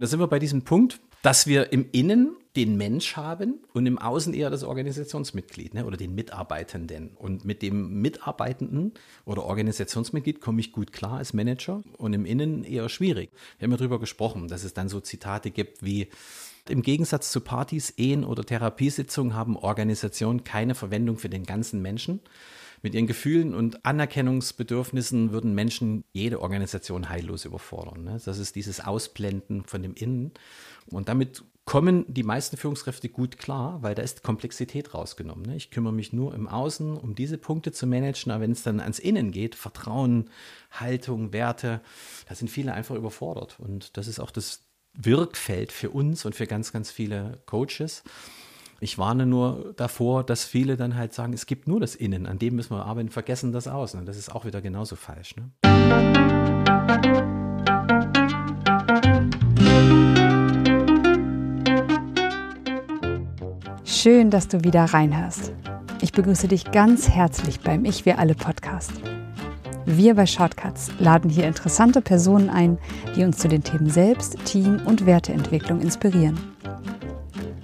Da sind wir bei diesem Punkt, dass wir im Innen den Mensch haben und im Außen eher das Organisationsmitglied ne, oder den Mitarbeitenden. Und mit dem Mitarbeitenden oder Organisationsmitglied komme ich gut klar als Manager und im Innen eher schwierig. Wir haben ja darüber gesprochen, dass es dann so Zitate gibt wie im Gegensatz zu Partys, Ehen oder Therapiesitzungen haben Organisationen keine Verwendung für den ganzen Menschen. Mit ihren Gefühlen und Anerkennungsbedürfnissen würden Menschen jede Organisation heillos überfordern. Ne? Das ist dieses Ausblenden von dem Innen. Und damit kommen die meisten Führungskräfte gut klar, weil da ist Komplexität rausgenommen. Ne? Ich kümmere mich nur im Außen, um diese Punkte zu managen, aber wenn es dann ans Innen geht, Vertrauen, Haltung, Werte, da sind viele einfach überfordert. Und das ist auch das Wirkfeld für uns und für ganz, ganz viele Coaches. Ich warne nur davor, dass viele dann halt sagen, es gibt nur das Innen, an dem müssen wir arbeiten, vergessen das aus. Das ist auch wieder genauso falsch. Ne? Schön, dass du wieder reinhörst. Ich begrüße dich ganz herzlich beim Ich Wir Alle Podcast. Wir bei Shortcuts laden hier interessante Personen ein, die uns zu den Themen Selbst-, Team- und Werteentwicklung inspirieren.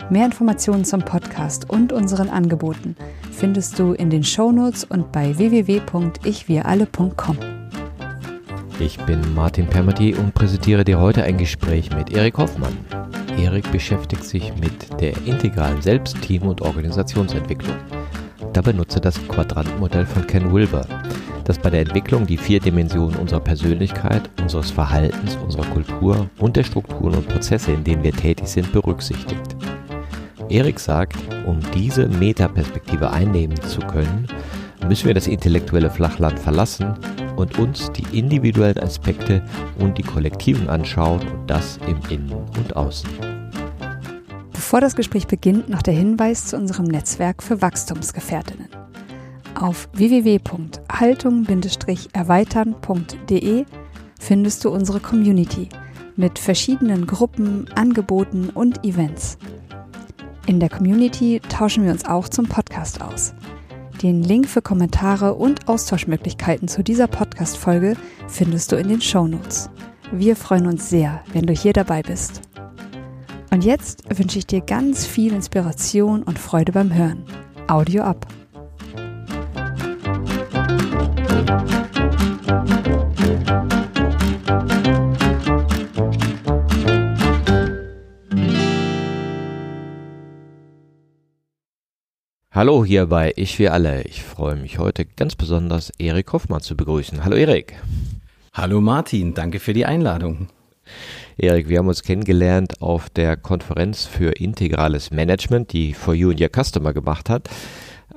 Mehr Informationen zum Podcast und unseren Angeboten findest du in den Shownotes und bei www.ichwiralle.com. Ich bin Martin Permati und präsentiere dir heute ein Gespräch mit Erik Hoffmann. Erik beschäftigt sich mit der integralen Selbst-, Team- und Organisationsentwicklung. Dabei nutze das Quadrantenmodell von Ken Wilber, das bei der Entwicklung die vier Dimensionen unserer Persönlichkeit, unseres Verhaltens, unserer Kultur und der Strukturen und Prozesse, in denen wir tätig sind, berücksichtigt. Erik sagt, um diese Metaperspektive einnehmen zu können, müssen wir das intellektuelle Flachland verlassen und uns die individuellen Aspekte und die Kollektiven anschauen und das im Innen und Außen. Bevor das Gespräch beginnt, noch der Hinweis zu unserem Netzwerk für Wachstumsgefährtinnen. Auf www.haltung-erweitern.de findest du unsere Community mit verschiedenen Gruppen, Angeboten und Events. In der Community tauschen wir uns auch zum Podcast aus. Den Link für Kommentare und Austauschmöglichkeiten zu dieser Podcast-Folge findest du in den Show Notes. Wir freuen uns sehr, wenn du hier dabei bist. Und jetzt wünsche ich dir ganz viel Inspiration und Freude beim Hören. Audio ab. Hallo hier bei Ich wir alle. Ich freue mich heute ganz besonders, Erik Hoffmann zu begrüßen. Hallo Erik. Hallo Martin, danke für die Einladung. Erik, wir haben uns kennengelernt auf der Konferenz für integrales Management, die For You and Your Customer gemacht hat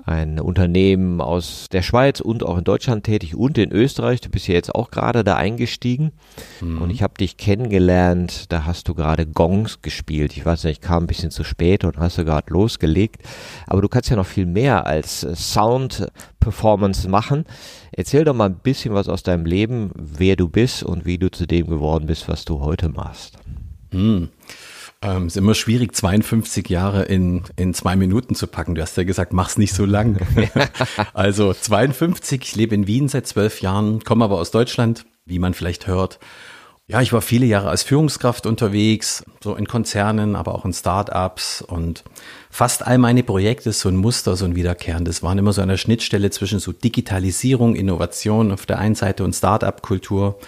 ein Unternehmen aus der Schweiz und auch in Deutschland tätig und in Österreich. Du bist ja jetzt auch gerade da eingestiegen mhm. und ich habe dich kennengelernt, da hast du gerade Gongs gespielt. Ich weiß nicht, ich kam ein bisschen zu spät und hast du gerade losgelegt, aber du kannst ja noch viel mehr als äh, Sound Performance machen. Erzähl doch mal ein bisschen was aus deinem Leben, wer du bist und wie du zu dem geworden bist, was du heute machst. Mhm. Ähm, ist immer schwierig, 52 Jahre in, in zwei Minuten zu packen. Du hast ja gesagt, mach's nicht so lang. also 52, ich lebe in Wien seit zwölf Jahren, komme aber aus Deutschland, wie man vielleicht hört. Ja, ich war viele Jahre als Führungskraft unterwegs, so in Konzernen, aber auch in Startups und fast all meine Projekte, so ein Muster, so ein wiederkehrendes, waren immer so an der Schnittstelle zwischen so Digitalisierung, Innovation auf der einen Seite und Startup-Kultur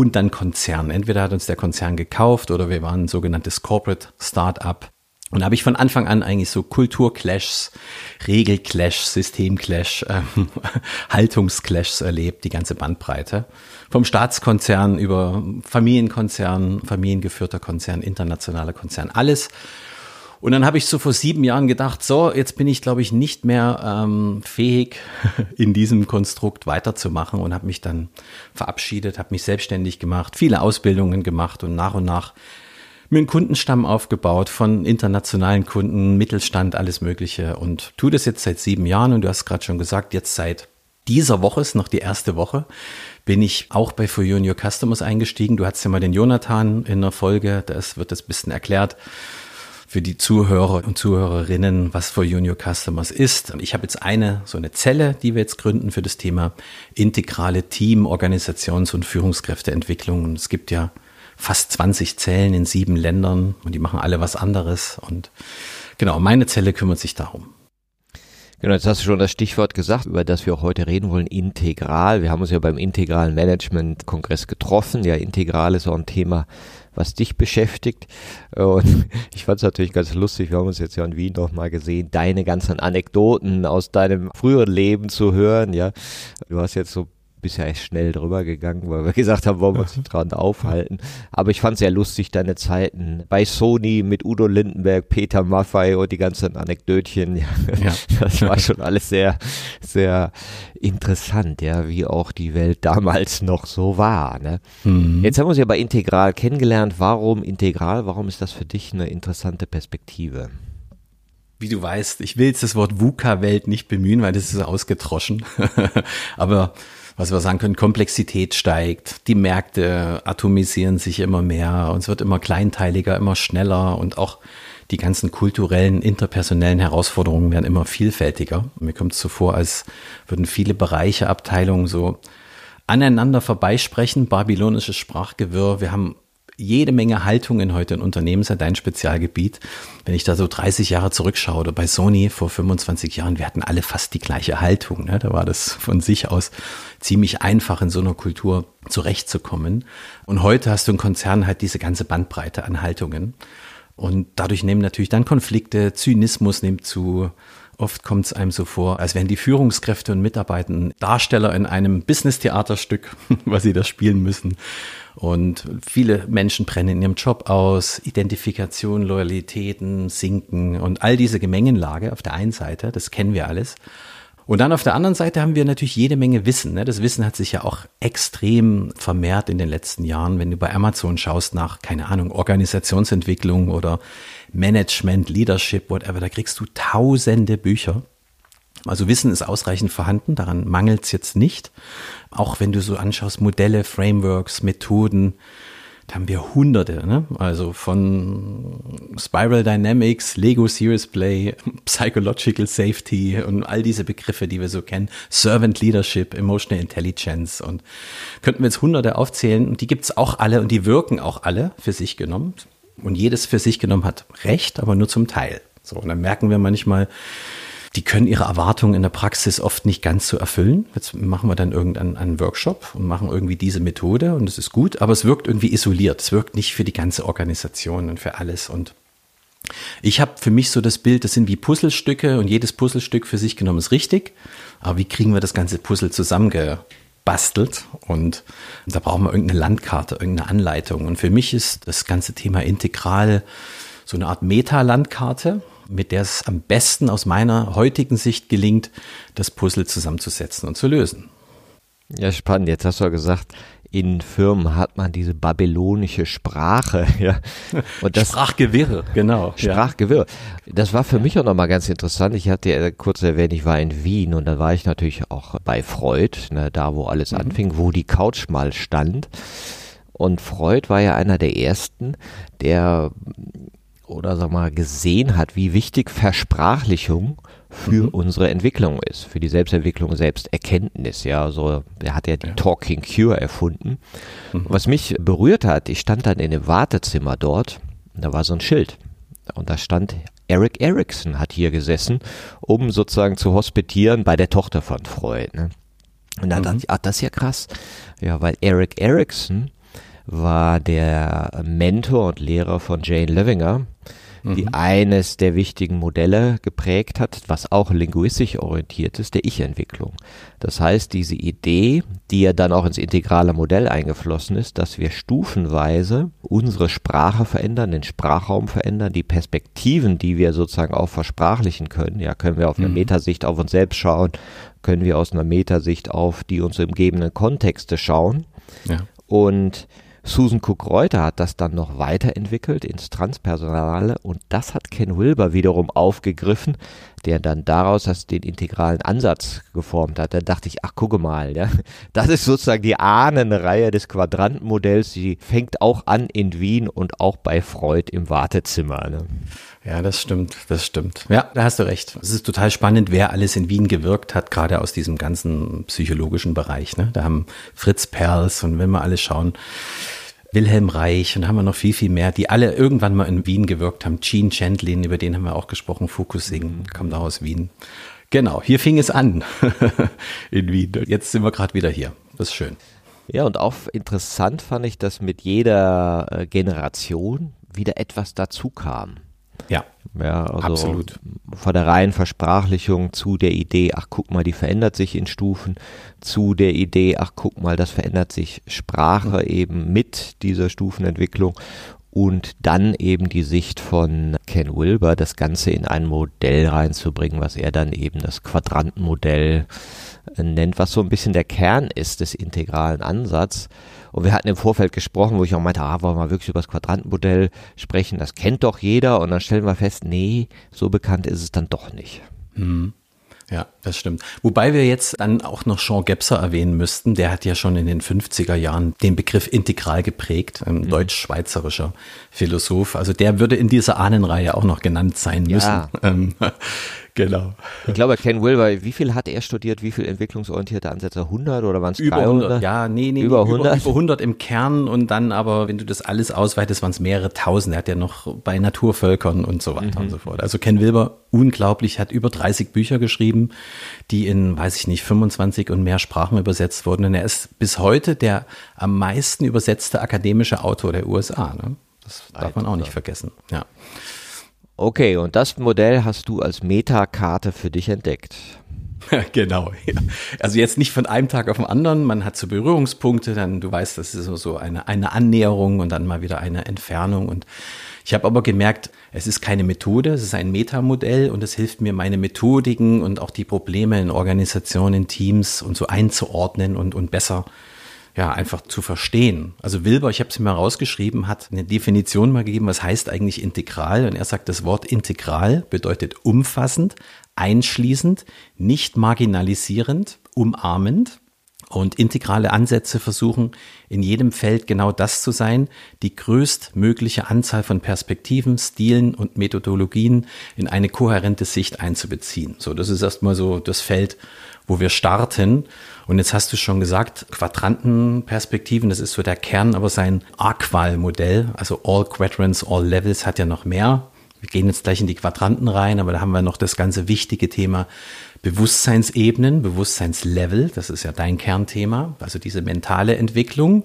und dann Konzern. Entweder hat uns der Konzern gekauft oder wir waren ein sogenanntes Corporate Startup. Und da habe ich von Anfang an eigentlich so Kulturclashs, Regelclash, Systemclash, äh, Haltungsclashs erlebt, die ganze Bandbreite. Vom Staatskonzern über Familienkonzern, familiengeführter Konzern, internationaler Konzern, alles und dann habe ich so vor sieben Jahren gedacht, so, jetzt bin ich, glaube ich, nicht mehr ähm, fähig, in diesem Konstrukt weiterzumachen und habe mich dann verabschiedet, habe mich selbstständig gemacht, viele Ausbildungen gemacht und nach und nach mir einen Kundenstamm aufgebaut von internationalen Kunden, Mittelstand, alles Mögliche und tu das jetzt seit sieben Jahren und du hast gerade schon gesagt, jetzt seit dieser Woche ist noch die erste Woche, bin ich auch bei For You and Your Customers eingestiegen. Du hattest ja mal den Jonathan in der Folge, das wird das bisschen erklärt für die Zuhörer und Zuhörerinnen, was For Junior Customers ist. Ich habe jetzt eine, so eine Zelle, die wir jetzt gründen für das Thema integrale Team, Organisations- und Führungskräfteentwicklung. Und es gibt ja fast 20 Zellen in sieben Ländern und die machen alle was anderes. Und genau, meine Zelle kümmert sich darum. Genau, jetzt hast du schon das Stichwort gesagt, über das wir auch heute reden wollen, integral. Wir haben uns ja beim integralen Management-Kongress getroffen. Ja, integral ist auch ein Thema, was dich beschäftigt. Und ich fand es natürlich ganz lustig, wir haben uns jetzt ja in Wien noch mal gesehen, deine ganzen Anekdoten aus deinem früheren Leben zu hören. Ja, du hast jetzt so bisher echt schnell drüber gegangen, weil wir gesagt haben, wollen wir uns nicht dran aufhalten. Aber ich fand sehr lustig deine Zeiten bei Sony mit Udo Lindenberg, Peter Maffei und die ganzen Anekdötchen. Ja, ja. Das war schon alles sehr, sehr interessant, ja, wie auch die Welt damals noch so war. Ne? Mhm. Jetzt haben wir uns ja bei Integral kennengelernt. Warum Integral? Warum ist das für dich eine interessante Perspektive? wie du weißt, ich will jetzt das Wort VUCA-Welt nicht bemühen, weil das ist ausgetroschen. Aber was wir sagen können, Komplexität steigt, die Märkte atomisieren sich immer mehr und es wird immer kleinteiliger, immer schneller und auch die ganzen kulturellen, interpersonellen Herausforderungen werden immer vielfältiger. Mir kommt es so vor, als würden viele Bereiche, Abteilungen so aneinander vorbeisprechen, babylonisches Sprachgewirr. Wir haben jede Menge Haltungen heute in Unternehmen, ist ja dein Spezialgebiet. Wenn ich da so 30 Jahre zurückschaue oder bei Sony vor 25 Jahren, wir hatten alle fast die gleiche Haltung. Ne? Da war das von sich aus ziemlich einfach in so einer Kultur zurechtzukommen. Und heute hast du im Konzern halt diese ganze Bandbreite an Haltungen. Und dadurch nehmen natürlich dann Konflikte, Zynismus nimmt zu, Oft kommt es einem so vor, als wären die Führungskräfte und Mitarbeiter Darsteller in einem Business-Theaterstück, was sie da spielen müssen. Und viele Menschen brennen in ihrem Job aus, Identifikation, Loyalitäten sinken und all diese Gemengenlage auf der einen Seite, das kennen wir alles. Und dann auf der anderen Seite haben wir natürlich jede Menge Wissen. Ne? Das Wissen hat sich ja auch extrem vermehrt in den letzten Jahren. Wenn du bei Amazon schaust nach, keine Ahnung, Organisationsentwicklung oder Management, Leadership, whatever, da kriegst du tausende Bücher. Also Wissen ist ausreichend vorhanden, daran mangelt es jetzt nicht. Auch wenn du so anschaust, Modelle, Frameworks, Methoden, da haben wir hunderte, ne? also von Spiral Dynamics, Lego Serious Play, Psychological Safety und all diese Begriffe, die wir so kennen, Servant Leadership, Emotional Intelligence und könnten wir jetzt hunderte aufzählen und die gibt's auch alle und die wirken auch alle für sich genommen und jedes für sich genommen hat Recht, aber nur zum Teil. So, und dann merken wir manchmal, die können ihre Erwartungen in der Praxis oft nicht ganz so erfüllen. Jetzt machen wir dann irgendeinen Workshop und machen irgendwie diese Methode und das ist gut, aber es wirkt irgendwie isoliert. Es wirkt nicht für die ganze Organisation und für alles. Und ich habe für mich so das Bild, das sind wie Puzzlestücke und jedes Puzzlestück für sich genommen ist richtig. Aber wie kriegen wir das ganze Puzzle zusammengebastelt? Und da brauchen wir irgendeine Landkarte, irgendeine Anleitung. Und für mich ist das ganze Thema integral so eine Art Meta-Landkarte mit der es am besten aus meiner heutigen Sicht gelingt, das Puzzle zusammenzusetzen und zu lösen. Ja, spannend. Jetzt hast du ja gesagt, in Firmen hat man diese babylonische Sprache, ja. Und das Sprachgewirr, genau. Sprachgewirr. Das war für mich auch nochmal ganz interessant. Ich hatte ja kurz erwähnt, ich war in Wien und da war ich natürlich auch bei Freud, ne, da wo alles mhm. anfing, wo die Couch mal stand. Und Freud war ja einer der ersten, der oder sag mal gesehen hat, wie wichtig Versprachlichung für mhm. unsere Entwicklung ist, für die Selbstentwicklung, Selbsterkenntnis. Ja, also er hat ja die ja. Talking Cure erfunden. Mhm. Was mich berührt hat, ich stand dann in dem Wartezimmer dort, und da war so ein Schild und da stand Eric Erickson hat hier gesessen, um sozusagen zu hospitieren bei der Tochter von Freud. Ne? Und dann mhm. dachte ich, ach, das ist ja krass. Ja, weil Eric Erickson war der Mentor und Lehrer von Jane Levinger, die mhm. eines der wichtigen Modelle geprägt hat, was auch linguistisch orientiert ist, der Ich-Entwicklung. Das heißt, diese Idee, die ja dann auch ins integrale Modell eingeflossen ist, dass wir stufenweise unsere Sprache verändern, den Sprachraum verändern, die Perspektiven, die wir sozusagen auch versprachlichen können, ja, können wir auf einer mhm. Metasicht auf uns selbst schauen, können wir aus einer Metasicht auf die uns umgebenden Kontexte schauen. Ja. Und Susan Cook-Reuter hat das dann noch weiterentwickelt ins Transpersonale und das hat Ken Wilber wiederum aufgegriffen, der dann daraus das, den integralen Ansatz geformt hat. Da dachte ich, ach gucke mal, ja, das ist sozusagen die Ahnenreihe des Quadrantenmodells, die fängt auch an in Wien und auch bei Freud im Wartezimmer. Ne? Ja, das stimmt, das stimmt. Ja, da hast du recht. Es ist total spannend, wer alles in Wien gewirkt hat, gerade aus diesem ganzen psychologischen Bereich. Ne? Da haben Fritz Perls und wenn wir alle schauen, Wilhelm Reich und haben wir noch viel, viel mehr, die alle irgendwann mal in Wien gewirkt haben. Gene Chandlin, über den haben wir auch gesprochen, Fukusing, kommt auch aus Wien. Genau, hier fing es an in Wien. Jetzt sind wir gerade wieder hier. Das ist schön. Ja, und auch interessant fand ich, dass mit jeder äh, Generation wieder etwas dazu kam. Ja, ja also absolut. Von der reinen Versprachlichung zu der Idee, ach guck mal, die verändert sich in Stufen, zu der Idee, ach guck mal, das verändert sich Sprache eben mit dieser Stufenentwicklung und dann eben die Sicht von Ken Wilber, das Ganze in ein Modell reinzubringen, was er dann eben das Quadrantenmodell äh, nennt, was so ein bisschen der Kern ist des integralen Ansatzes. Und wir hatten im Vorfeld gesprochen, wo ich auch meinte, ah, wollen wir wirklich über das Quadrantenmodell sprechen? Das kennt doch jeder. Und dann stellen wir fest, nee, so bekannt ist es dann doch nicht. Mhm. Ja, das stimmt. Wobei wir jetzt dann auch noch Jean Gebser erwähnen müssten. Der hat ja schon in den 50er Jahren den Begriff integral geprägt, ein mhm. deutsch-schweizerischer Philosoph. Also der würde in dieser Ahnenreihe auch noch genannt sein müssen. Ja. Ähm, Genau. Ich glaube, Ken Wilber, wie viel hat er studiert? Wie viel entwicklungsorientierte Ansätze? 100 oder waren es über 100? Ja, nee, nee, über 100? Über, über 100 im Kern und dann aber, wenn du das alles ausweitest, waren es mehrere tausend. Er hat ja noch bei Naturvölkern und so weiter mhm. und so fort. Also Ken Wilber, unglaublich, hat über 30 Bücher geschrieben, die in, weiß ich nicht, 25 und mehr Sprachen übersetzt wurden. Und er ist bis heute der am meisten übersetzte akademische Autor der USA. Ne? Das darf man auch nicht vergessen. Ja. Okay, und das Modell hast du als Metakarte für dich entdeckt. genau. Also jetzt nicht von einem Tag auf den anderen. Man hat so Berührungspunkte, dann du weißt, das ist so eine, eine Annäherung und dann mal wieder eine Entfernung. Und ich habe aber gemerkt, es ist keine Methode, es ist ein Metamodell und es hilft mir, meine Methodiken und auch die Probleme in Organisationen, Teams und so einzuordnen und, und besser ja, einfach zu verstehen. Also Wilber, ich habe es mir rausgeschrieben, hat eine Definition mal gegeben, was heißt eigentlich integral. Und er sagt, das Wort integral bedeutet umfassend, einschließend, nicht marginalisierend, umarmend. Und integrale Ansätze versuchen in jedem Feld genau das zu sein, die größtmögliche Anzahl von Perspektiven, Stilen und Methodologien in eine kohärente Sicht einzubeziehen. So, das ist erstmal so das Feld, wo wir starten. Und jetzt hast du schon gesagt, Quadrantenperspektiven, das ist so der Kern, aber sein Aqual-Modell, also All Quadrants, All Levels hat ja noch mehr. Wir gehen jetzt gleich in die Quadranten rein, aber da haben wir noch das ganze wichtige Thema Bewusstseinsebenen, Bewusstseinslevel, das ist ja dein Kernthema, also diese mentale Entwicklung.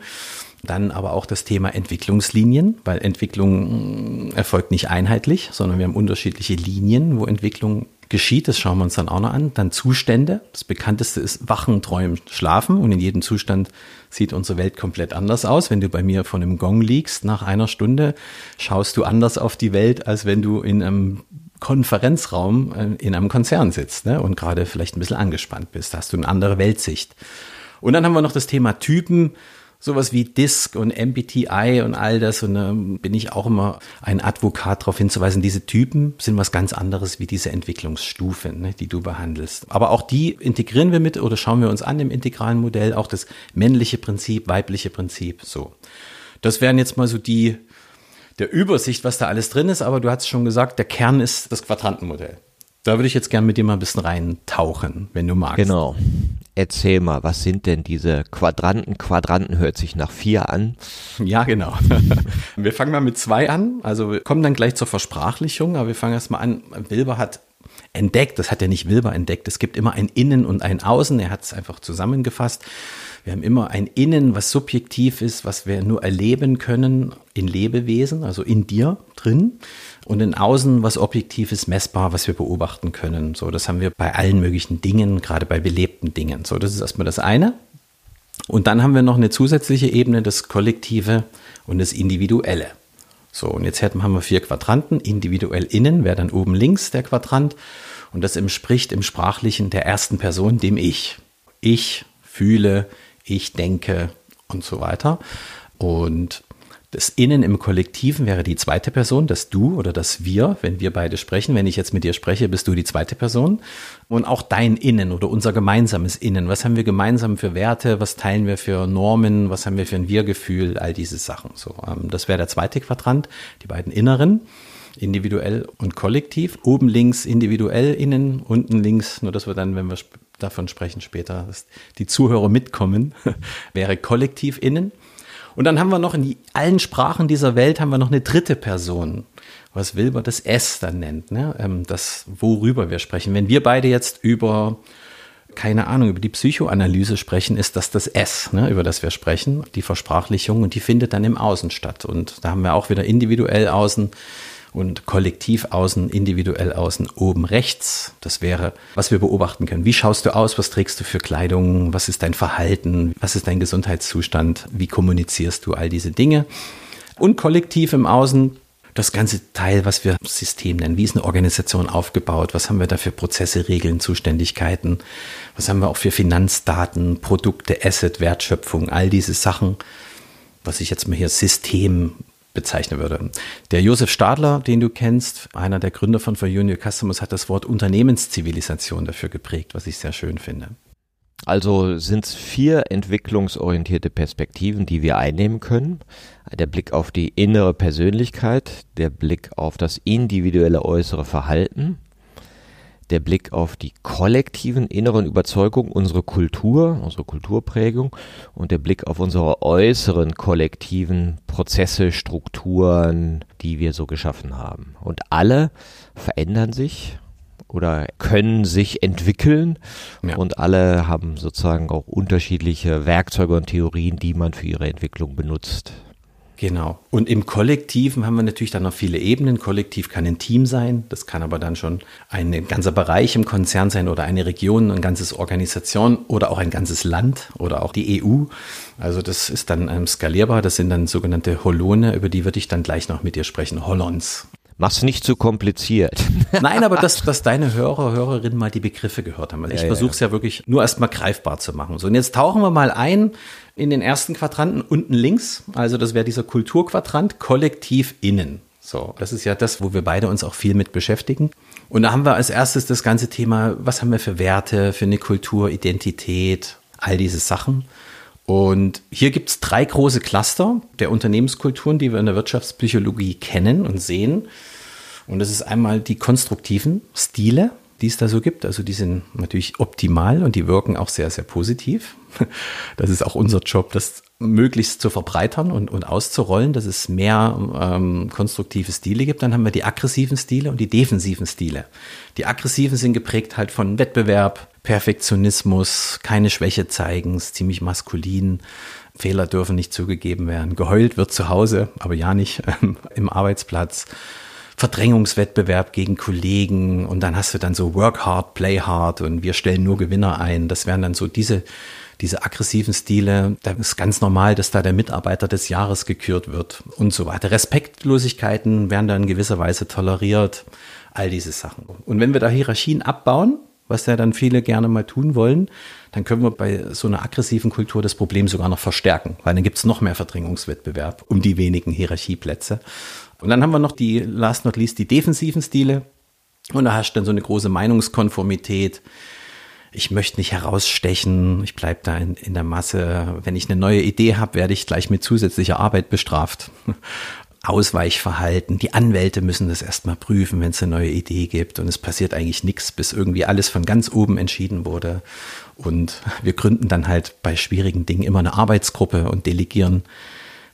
Dann aber auch das Thema Entwicklungslinien, weil Entwicklung erfolgt nicht einheitlich, sondern wir haben unterschiedliche Linien, wo Entwicklung geschieht, das schauen wir uns dann auch noch an. Dann Zustände. Das bekannteste ist Wachen, Träumen, Schlafen. Und in jedem Zustand sieht unsere Welt komplett anders aus. Wenn du bei mir vor einem Gong liegst, nach einer Stunde schaust du anders auf die Welt, als wenn du in einem Konferenzraum äh, in einem Konzern sitzt ne? und gerade vielleicht ein bisschen angespannt bist. Da hast du eine andere Weltsicht. Und dann haben wir noch das Thema Typen sowas wie Disk und MBTI und all das. Und da ähm, bin ich auch immer ein Advokat darauf hinzuweisen, diese Typen sind was ganz anderes wie diese Entwicklungsstufen, ne, die du behandelst. Aber auch die integrieren wir mit oder schauen wir uns an im integralen Modell, auch das männliche Prinzip, weibliche Prinzip, so. Das wären jetzt mal so die, der Übersicht, was da alles drin ist, aber du hast schon gesagt, der Kern ist das Quadrantenmodell. Da würde ich jetzt gerne mit dir mal ein bisschen reintauchen, wenn du magst. Genau. Erzähl mal, was sind denn diese Quadranten? Quadranten hört sich nach vier an. Ja, genau. Wir fangen mal mit zwei an. Also wir kommen dann gleich zur Versprachlichung, aber wir fangen erstmal an. Wilber hat entdeckt, das hat er nicht Wilber entdeckt, es gibt immer ein Innen und ein Außen. Er hat es einfach zusammengefasst. Wir haben immer ein Innen, was subjektiv ist, was wir nur erleben können in Lebewesen, also in dir drin und in Außen was Objektives, messbar, was wir beobachten können. So, das haben wir bei allen möglichen Dingen, gerade bei belebten Dingen. So, das ist erstmal das eine. Und dann haben wir noch eine zusätzliche Ebene, das Kollektive und das Individuelle. So, und jetzt haben wir vier Quadranten. Individuell innen wäre dann oben links der Quadrant. Und das entspricht im Sprachlichen der ersten Person, dem Ich. Ich fühle, ich denke und so weiter. Und das Innen im Kollektiven wäre die zweite Person, das Du oder das Wir, wenn wir beide sprechen. Wenn ich jetzt mit dir spreche, bist du die zweite Person. Und auch dein Innen oder unser gemeinsames Innen. Was haben wir gemeinsam für Werte? Was teilen wir für Normen? Was haben wir für ein Wir-Gefühl? All diese Sachen. So, ähm, das wäre der zweite Quadrant, die beiden Inneren individuell und kollektiv. Oben links individuell innen, unten links, nur dass wir dann, wenn wir davon sprechen später, dass die Zuhörer mitkommen, wäre kollektiv innen. Und dann haben wir noch in allen Sprachen dieser Welt haben wir noch eine dritte Person, was Wilber das S dann nennt, ne? Ähm, das worüber wir sprechen. Wenn wir beide jetzt über keine Ahnung, über die Psychoanalyse sprechen, ist das das S, ne, über das wir sprechen, die Versprachlichung und die findet dann im Außen statt. Und da haben wir auch wieder individuell außen und kollektiv außen, individuell außen, oben rechts. Das wäre, was wir beobachten können. Wie schaust du aus? Was trägst du für Kleidung? Was ist dein Verhalten? Was ist dein Gesundheitszustand? Wie kommunizierst du all diese Dinge? Und kollektiv im Außen das ganze Teil, was wir System nennen. Wie ist eine Organisation aufgebaut? Was haben wir da für Prozesse, Regeln, Zuständigkeiten? Was haben wir auch für Finanzdaten, Produkte, Asset, Wertschöpfung, all diese Sachen, was ich jetzt mal hier System bezeichnen würde. Der Josef Stadler, den du kennst, einer der Gründer von For Junior Customers, hat das Wort Unternehmenszivilisation dafür geprägt, was ich sehr schön finde. Also sind es vier entwicklungsorientierte Perspektiven, die wir einnehmen können. Der Blick auf die innere Persönlichkeit, der Blick auf das individuelle äußere Verhalten, der Blick auf die kollektiven inneren Überzeugungen, unsere Kultur, unsere Kulturprägung und der Blick auf unsere äußeren kollektiven Prozesse, Strukturen, die wir so geschaffen haben. Und alle verändern sich oder können sich entwickeln ja. und alle haben sozusagen auch unterschiedliche Werkzeuge und Theorien, die man für ihre Entwicklung benutzt. Genau. Und im Kollektiven haben wir natürlich dann noch viele Ebenen. Kollektiv kann ein Team sein, das kann aber dann schon ein ganzer Bereich im Konzern sein oder eine Region, eine ganze Organisation oder auch ein ganzes Land oder auch die EU. Also das ist dann ähm, skalierbar. Das sind dann sogenannte Holone, über die würde ich dann gleich noch mit dir sprechen. Holons. Mach's nicht zu kompliziert. Nein, aber dass, dass deine Hörer, Hörerinnen mal die Begriffe gehört haben. Ich ja, versuche es ja. ja wirklich nur erstmal greifbar zu machen. So, und jetzt tauchen wir mal ein in den ersten Quadranten unten links. Also das wäre dieser Kulturquadrant, kollektiv innen. So, das ist ja das, wo wir beide uns auch viel mit beschäftigen. Und da haben wir als erstes das ganze Thema, was haben wir für Werte, für eine Kultur, Identität, all diese Sachen. Und hier gibt es drei große Cluster der Unternehmenskulturen, die wir in der Wirtschaftspsychologie kennen und sehen. Und das ist einmal die konstruktiven Stile, die es da so gibt. Also die sind natürlich optimal und die wirken auch sehr, sehr positiv. Das ist auch unser Job, das möglichst zu verbreitern und, und auszurollen, dass es mehr ähm, konstruktive Stile gibt. Dann haben wir die aggressiven Stile und die defensiven Stile. Die aggressiven sind geprägt halt von Wettbewerb, Perfektionismus, keine Schwäche zeigen, ist ziemlich maskulin. Fehler dürfen nicht zugegeben werden. Geheult wird zu Hause, aber ja nicht ähm, im Arbeitsplatz. Verdrängungswettbewerb gegen Kollegen und dann hast du dann so Work hard, play hard und wir stellen nur Gewinner ein. Das wären dann so diese, diese aggressiven Stile. Da ist ganz normal, dass da der Mitarbeiter des Jahres gekürt wird und so weiter. Respektlosigkeiten werden dann in gewisser Weise toleriert. All diese Sachen. Und wenn wir da Hierarchien abbauen, was ja dann viele gerne mal tun wollen, dann können wir bei so einer aggressiven Kultur das Problem sogar noch verstärken, weil dann gibt es noch mehr Verdrängungswettbewerb um die wenigen Hierarchieplätze. Und dann haben wir noch die, last not least, die defensiven Stile. Und da hast du dann so eine große Meinungskonformität. Ich möchte nicht herausstechen, ich bleibe da in, in der Masse. Wenn ich eine neue Idee habe, werde ich gleich mit zusätzlicher Arbeit bestraft. Ausweichverhalten. Die Anwälte müssen das erstmal prüfen, wenn es eine neue Idee gibt. Und es passiert eigentlich nichts, bis irgendwie alles von ganz oben entschieden wurde. Und wir gründen dann halt bei schwierigen Dingen immer eine Arbeitsgruppe und delegieren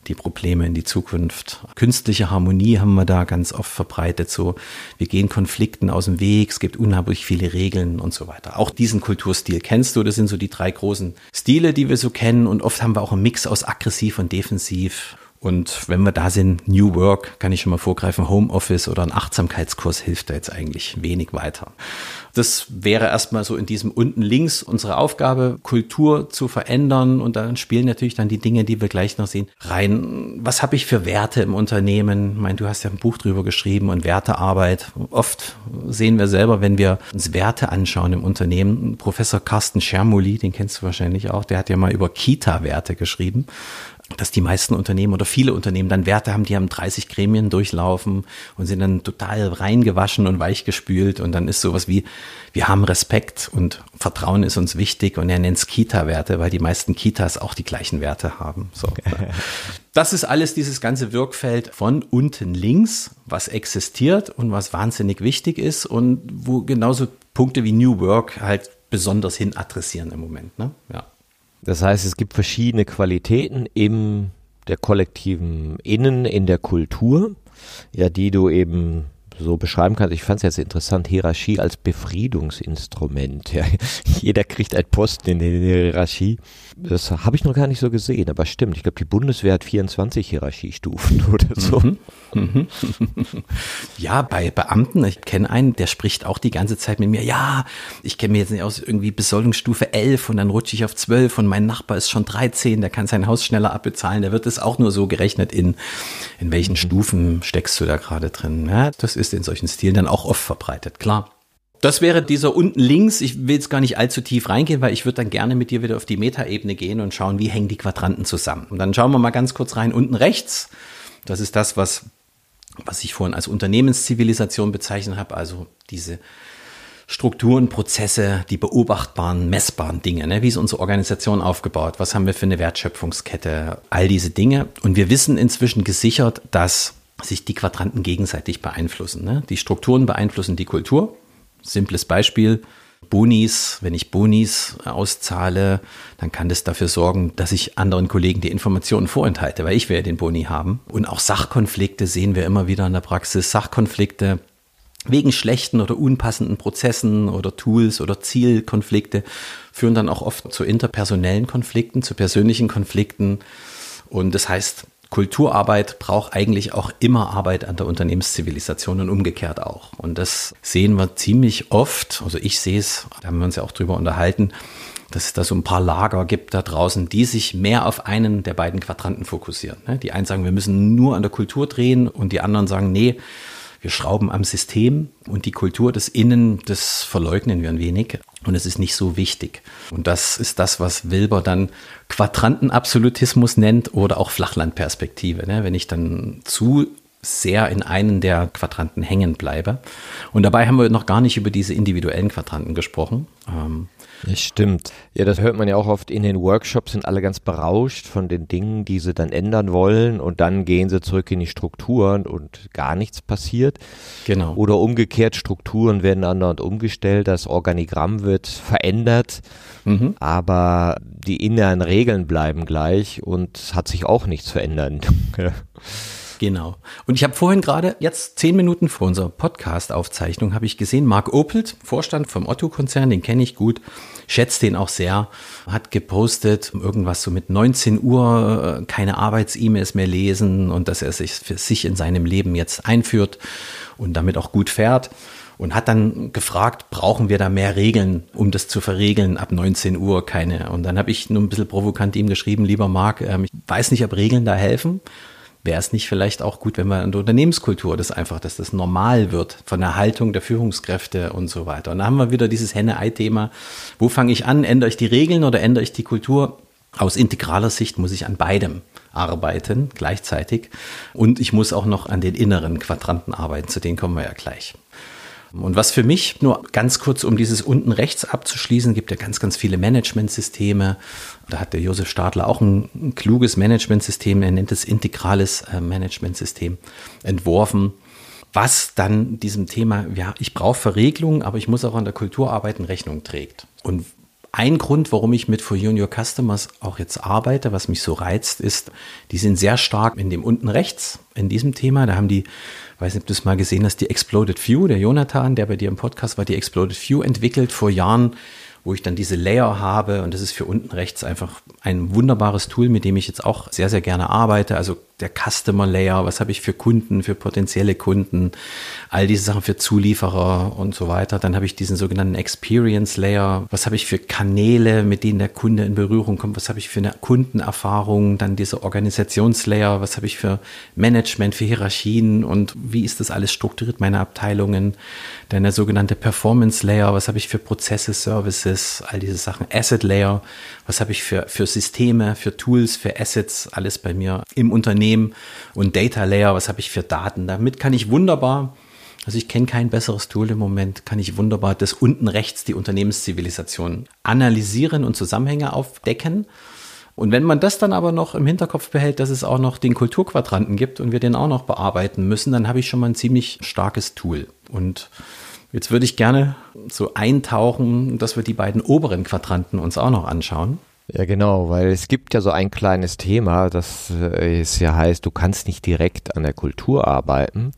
die Probleme in die Zukunft. Künstliche Harmonie haben wir da ganz oft verbreitet. So, wir gehen Konflikten aus dem Weg, es gibt unheimlich viele Regeln und so weiter. Auch diesen Kulturstil kennst du, das sind so die drei großen Stile, die wir so kennen. Und oft haben wir auch einen Mix aus aggressiv und defensiv. Und wenn wir da sind, New Work, kann ich schon mal vorgreifen, Homeoffice oder ein Achtsamkeitskurs hilft da jetzt eigentlich wenig weiter. Das wäre erstmal so in diesem unten links unsere Aufgabe, Kultur zu verändern. Und dann spielen natürlich dann die Dinge, die wir gleich noch sehen, rein. Was habe ich für Werte im Unternehmen? Ich meine, du hast ja ein Buch drüber geschrieben und Wertearbeit. Oft sehen wir selber, wenn wir uns Werte anschauen im Unternehmen. Professor Carsten Schermoli, den kennst du wahrscheinlich auch, der hat ja mal über Kita-Werte geschrieben dass die meisten Unternehmen oder viele Unternehmen dann Werte haben, die haben 30 Gremien durchlaufen und sind dann total reingewaschen und weichgespült und dann ist sowas wie, wir haben Respekt und Vertrauen ist uns wichtig und er nennt es Kita-Werte, weil die meisten Kitas auch die gleichen Werte haben. So. Das ist alles dieses ganze Wirkfeld von unten links, was existiert und was wahnsinnig wichtig ist und wo genauso Punkte wie New Work halt besonders hin adressieren im Moment. Ne? Ja. Das heißt, es gibt verschiedene Qualitäten im der kollektiven Innen in der Kultur, ja, die du eben so beschreiben kannst. Ich fand es jetzt interessant, Hierarchie als Befriedungsinstrument. Ja. Jeder kriegt einen Posten in der Hierarchie. Das habe ich noch gar nicht so gesehen, aber stimmt. Ich glaube, die Bundeswehr hat 24 Hierarchiestufen oder so. Mhm. Mhm. Ja, bei Beamten, ich kenne einen, der spricht auch die ganze Zeit mit mir, ja, ich kenne mir jetzt nicht aus, irgendwie Besoldungsstufe 11 und dann rutsche ich auf 12 und mein Nachbar ist schon 13, der kann sein Haus schneller abbezahlen, der wird es auch nur so gerechnet in, in welchen mhm. Stufen steckst du da gerade drin. Ja, das ist in solchen Stilen dann auch oft verbreitet, klar. Das wäre dieser unten links. Ich will jetzt gar nicht allzu tief reingehen, weil ich würde dann gerne mit dir wieder auf die Metaebene gehen und schauen, wie hängen die Quadranten zusammen. Und dann schauen wir mal ganz kurz rein. Unten rechts, das ist das, was, was ich vorhin als Unternehmenszivilisation bezeichnet habe, also diese Strukturen, Prozesse, die beobachtbaren, messbaren Dinge. Ne? Wie ist unsere Organisation aufgebaut? Was haben wir für eine Wertschöpfungskette? All diese Dinge. Und wir wissen inzwischen gesichert, dass sich die Quadranten gegenseitig beeinflussen. Ne? Die Strukturen beeinflussen die Kultur. Simples Beispiel. Bonis, wenn ich Bonis auszahle, dann kann das dafür sorgen, dass ich anderen Kollegen die Informationen vorenthalte, weil ich ja den Boni haben. Und auch Sachkonflikte sehen wir immer wieder in der Praxis. Sachkonflikte wegen schlechten oder unpassenden Prozessen oder Tools oder Zielkonflikte führen dann auch oft zu interpersonellen Konflikten, zu persönlichen Konflikten. Und das heißt, Kulturarbeit braucht eigentlich auch immer Arbeit an der Unternehmenszivilisation und umgekehrt auch. Und das sehen wir ziemlich oft. Also ich sehe es, da haben wir uns ja auch drüber unterhalten, dass es da so ein paar Lager gibt da draußen, die sich mehr auf einen der beiden Quadranten fokussieren. Ne? Die einen sagen, wir müssen nur an der Kultur drehen und die anderen sagen, nee, wir schrauben am System und die Kultur des Innen, das verleugnen wir ein wenig und es ist nicht so wichtig. Und das ist das, was Wilber dann Quadrantenabsolutismus nennt oder auch Flachlandperspektive. Ne? Wenn ich dann zu sehr in einen der Quadranten hängen bleibe. Und dabei haben wir noch gar nicht über diese individuellen Quadranten gesprochen. Ähm, das stimmt. Ja, das hört man ja auch oft in den Workshops, sind alle ganz berauscht von den Dingen, die sie dann ändern wollen und dann gehen sie zurück in die Strukturen und gar nichts passiert. Genau. Oder umgekehrt, Strukturen werden andauernd umgestellt, das Organigramm wird verändert, mhm. aber die inneren Regeln bleiben gleich und hat sich auch nichts verändert. Genau. Und ich habe vorhin gerade, jetzt zehn Minuten vor unserer Podcast-Aufzeichnung, habe ich gesehen, Marc Opelt, Vorstand vom Otto-Konzern, den kenne ich gut, schätze den auch sehr, hat gepostet, irgendwas so mit 19 Uhr äh, keine Arbeits-E-Mails mehr lesen und dass er sich für sich in seinem Leben jetzt einführt und damit auch gut fährt und hat dann gefragt, brauchen wir da mehr Regeln, um das zu verregeln, ab 19 Uhr keine. Und dann habe ich nur ein bisschen provokant ihm geschrieben, lieber Marc, ähm, ich weiß nicht, ob Regeln da helfen wäre es nicht vielleicht auch gut, wenn man in der Unternehmenskultur das einfach, dass das normal wird von der Haltung der Führungskräfte und so weiter. Und da haben wir wieder dieses Henne-Ei-Thema. Wo fange ich an? Ändere ich die Regeln oder ändere ich die Kultur? Aus integraler Sicht muss ich an beidem arbeiten gleichzeitig. Und ich muss auch noch an den inneren Quadranten arbeiten. Zu denen kommen wir ja gleich. Und was für mich, nur ganz kurz, um dieses unten rechts abzuschließen, gibt ja ganz, ganz viele Managementsysteme. Da hat der Josef Stadler auch ein, ein kluges Managementsystem, er nennt es integrales äh, Managementsystem, entworfen was dann diesem Thema, ja, ich brauche Verregelungen, aber ich muss auch an der Kultur arbeiten, Rechnung trägt. Und ein Grund, warum ich mit For Your Customers auch jetzt arbeite, was mich so reizt, ist, die sind sehr stark in dem unten rechts, in diesem Thema. Da haben die weiß nicht, ob du es mal gesehen hast, die Exploded View, der Jonathan, der bei dir im Podcast war, die Exploded View entwickelt vor Jahren wo ich dann diese Layer habe und das ist für unten rechts einfach ein wunderbares Tool, mit dem ich jetzt auch sehr, sehr gerne arbeite. Also der Customer Layer, was habe ich für Kunden, für potenzielle Kunden, all diese Sachen für Zulieferer und so weiter. Dann habe ich diesen sogenannten Experience Layer, was habe ich für Kanäle, mit denen der Kunde in Berührung kommt, was habe ich für eine Kundenerfahrung, dann dieser Organisationslayer, was habe ich für Management, für Hierarchien? Und wie ist das alles strukturiert, meine Abteilungen. Dann der sogenannte Performance Layer, was habe ich für Prozesse, Services, all diese Sachen. Asset Layer, was habe ich für, für Systeme, für Tools, für Assets, alles bei mir im Unternehmen. Und Data Layer, was habe ich für Daten. Damit kann ich wunderbar, also ich kenne kein besseres Tool im Moment, kann ich wunderbar das unten rechts, die Unternehmenszivilisation, analysieren und Zusammenhänge aufdecken. Und wenn man das dann aber noch im Hinterkopf behält, dass es auch noch den Kulturquadranten gibt und wir den auch noch bearbeiten müssen, dann habe ich schon mal ein ziemlich starkes Tool. Und Jetzt würde ich gerne so eintauchen, dass wir die beiden oberen Quadranten uns auch noch anschauen. Ja, genau, weil es gibt ja so ein kleines Thema, das äh, es ja heißt, du kannst nicht direkt an der Kultur arbeiten,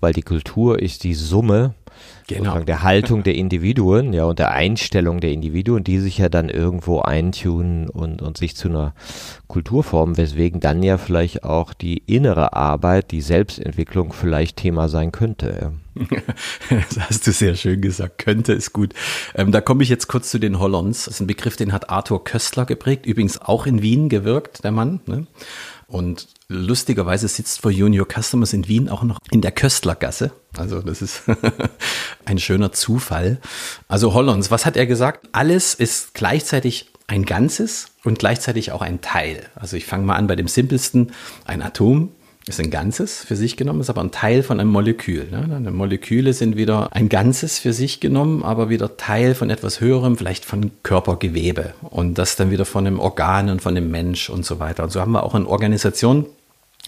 weil die Kultur ist die Summe genau. der Haltung der Individuen, ja, und der Einstellung der Individuen, die sich ja dann irgendwo eintunen und, und sich zu einer Kultur formen, weswegen dann ja vielleicht auch die innere Arbeit, die Selbstentwicklung vielleicht Thema sein könnte. Das hast du sehr schön gesagt. Könnte ist gut. Ähm, da komme ich jetzt kurz zu den Hollands. Das ist ein Begriff, den hat Arthur Köstler geprägt. Übrigens auch in Wien gewirkt, der Mann. Ne? Und lustigerweise sitzt for Junior Customers in Wien auch noch in der Köstlergasse. Also das ist ein schöner Zufall. Also Hollands, was hat er gesagt? Alles ist gleichzeitig ein Ganzes und gleichzeitig auch ein Teil. Also ich fange mal an bei dem simpelsten. Ein Atom ist ein Ganzes für sich genommen, ist aber ein Teil von einem Molekül. Ne? Moleküle sind wieder ein Ganzes für sich genommen, aber wieder Teil von etwas Höherem, vielleicht von Körpergewebe. Und das dann wieder von einem Organ und von einem Mensch und so weiter. Und so haben wir auch eine Organisation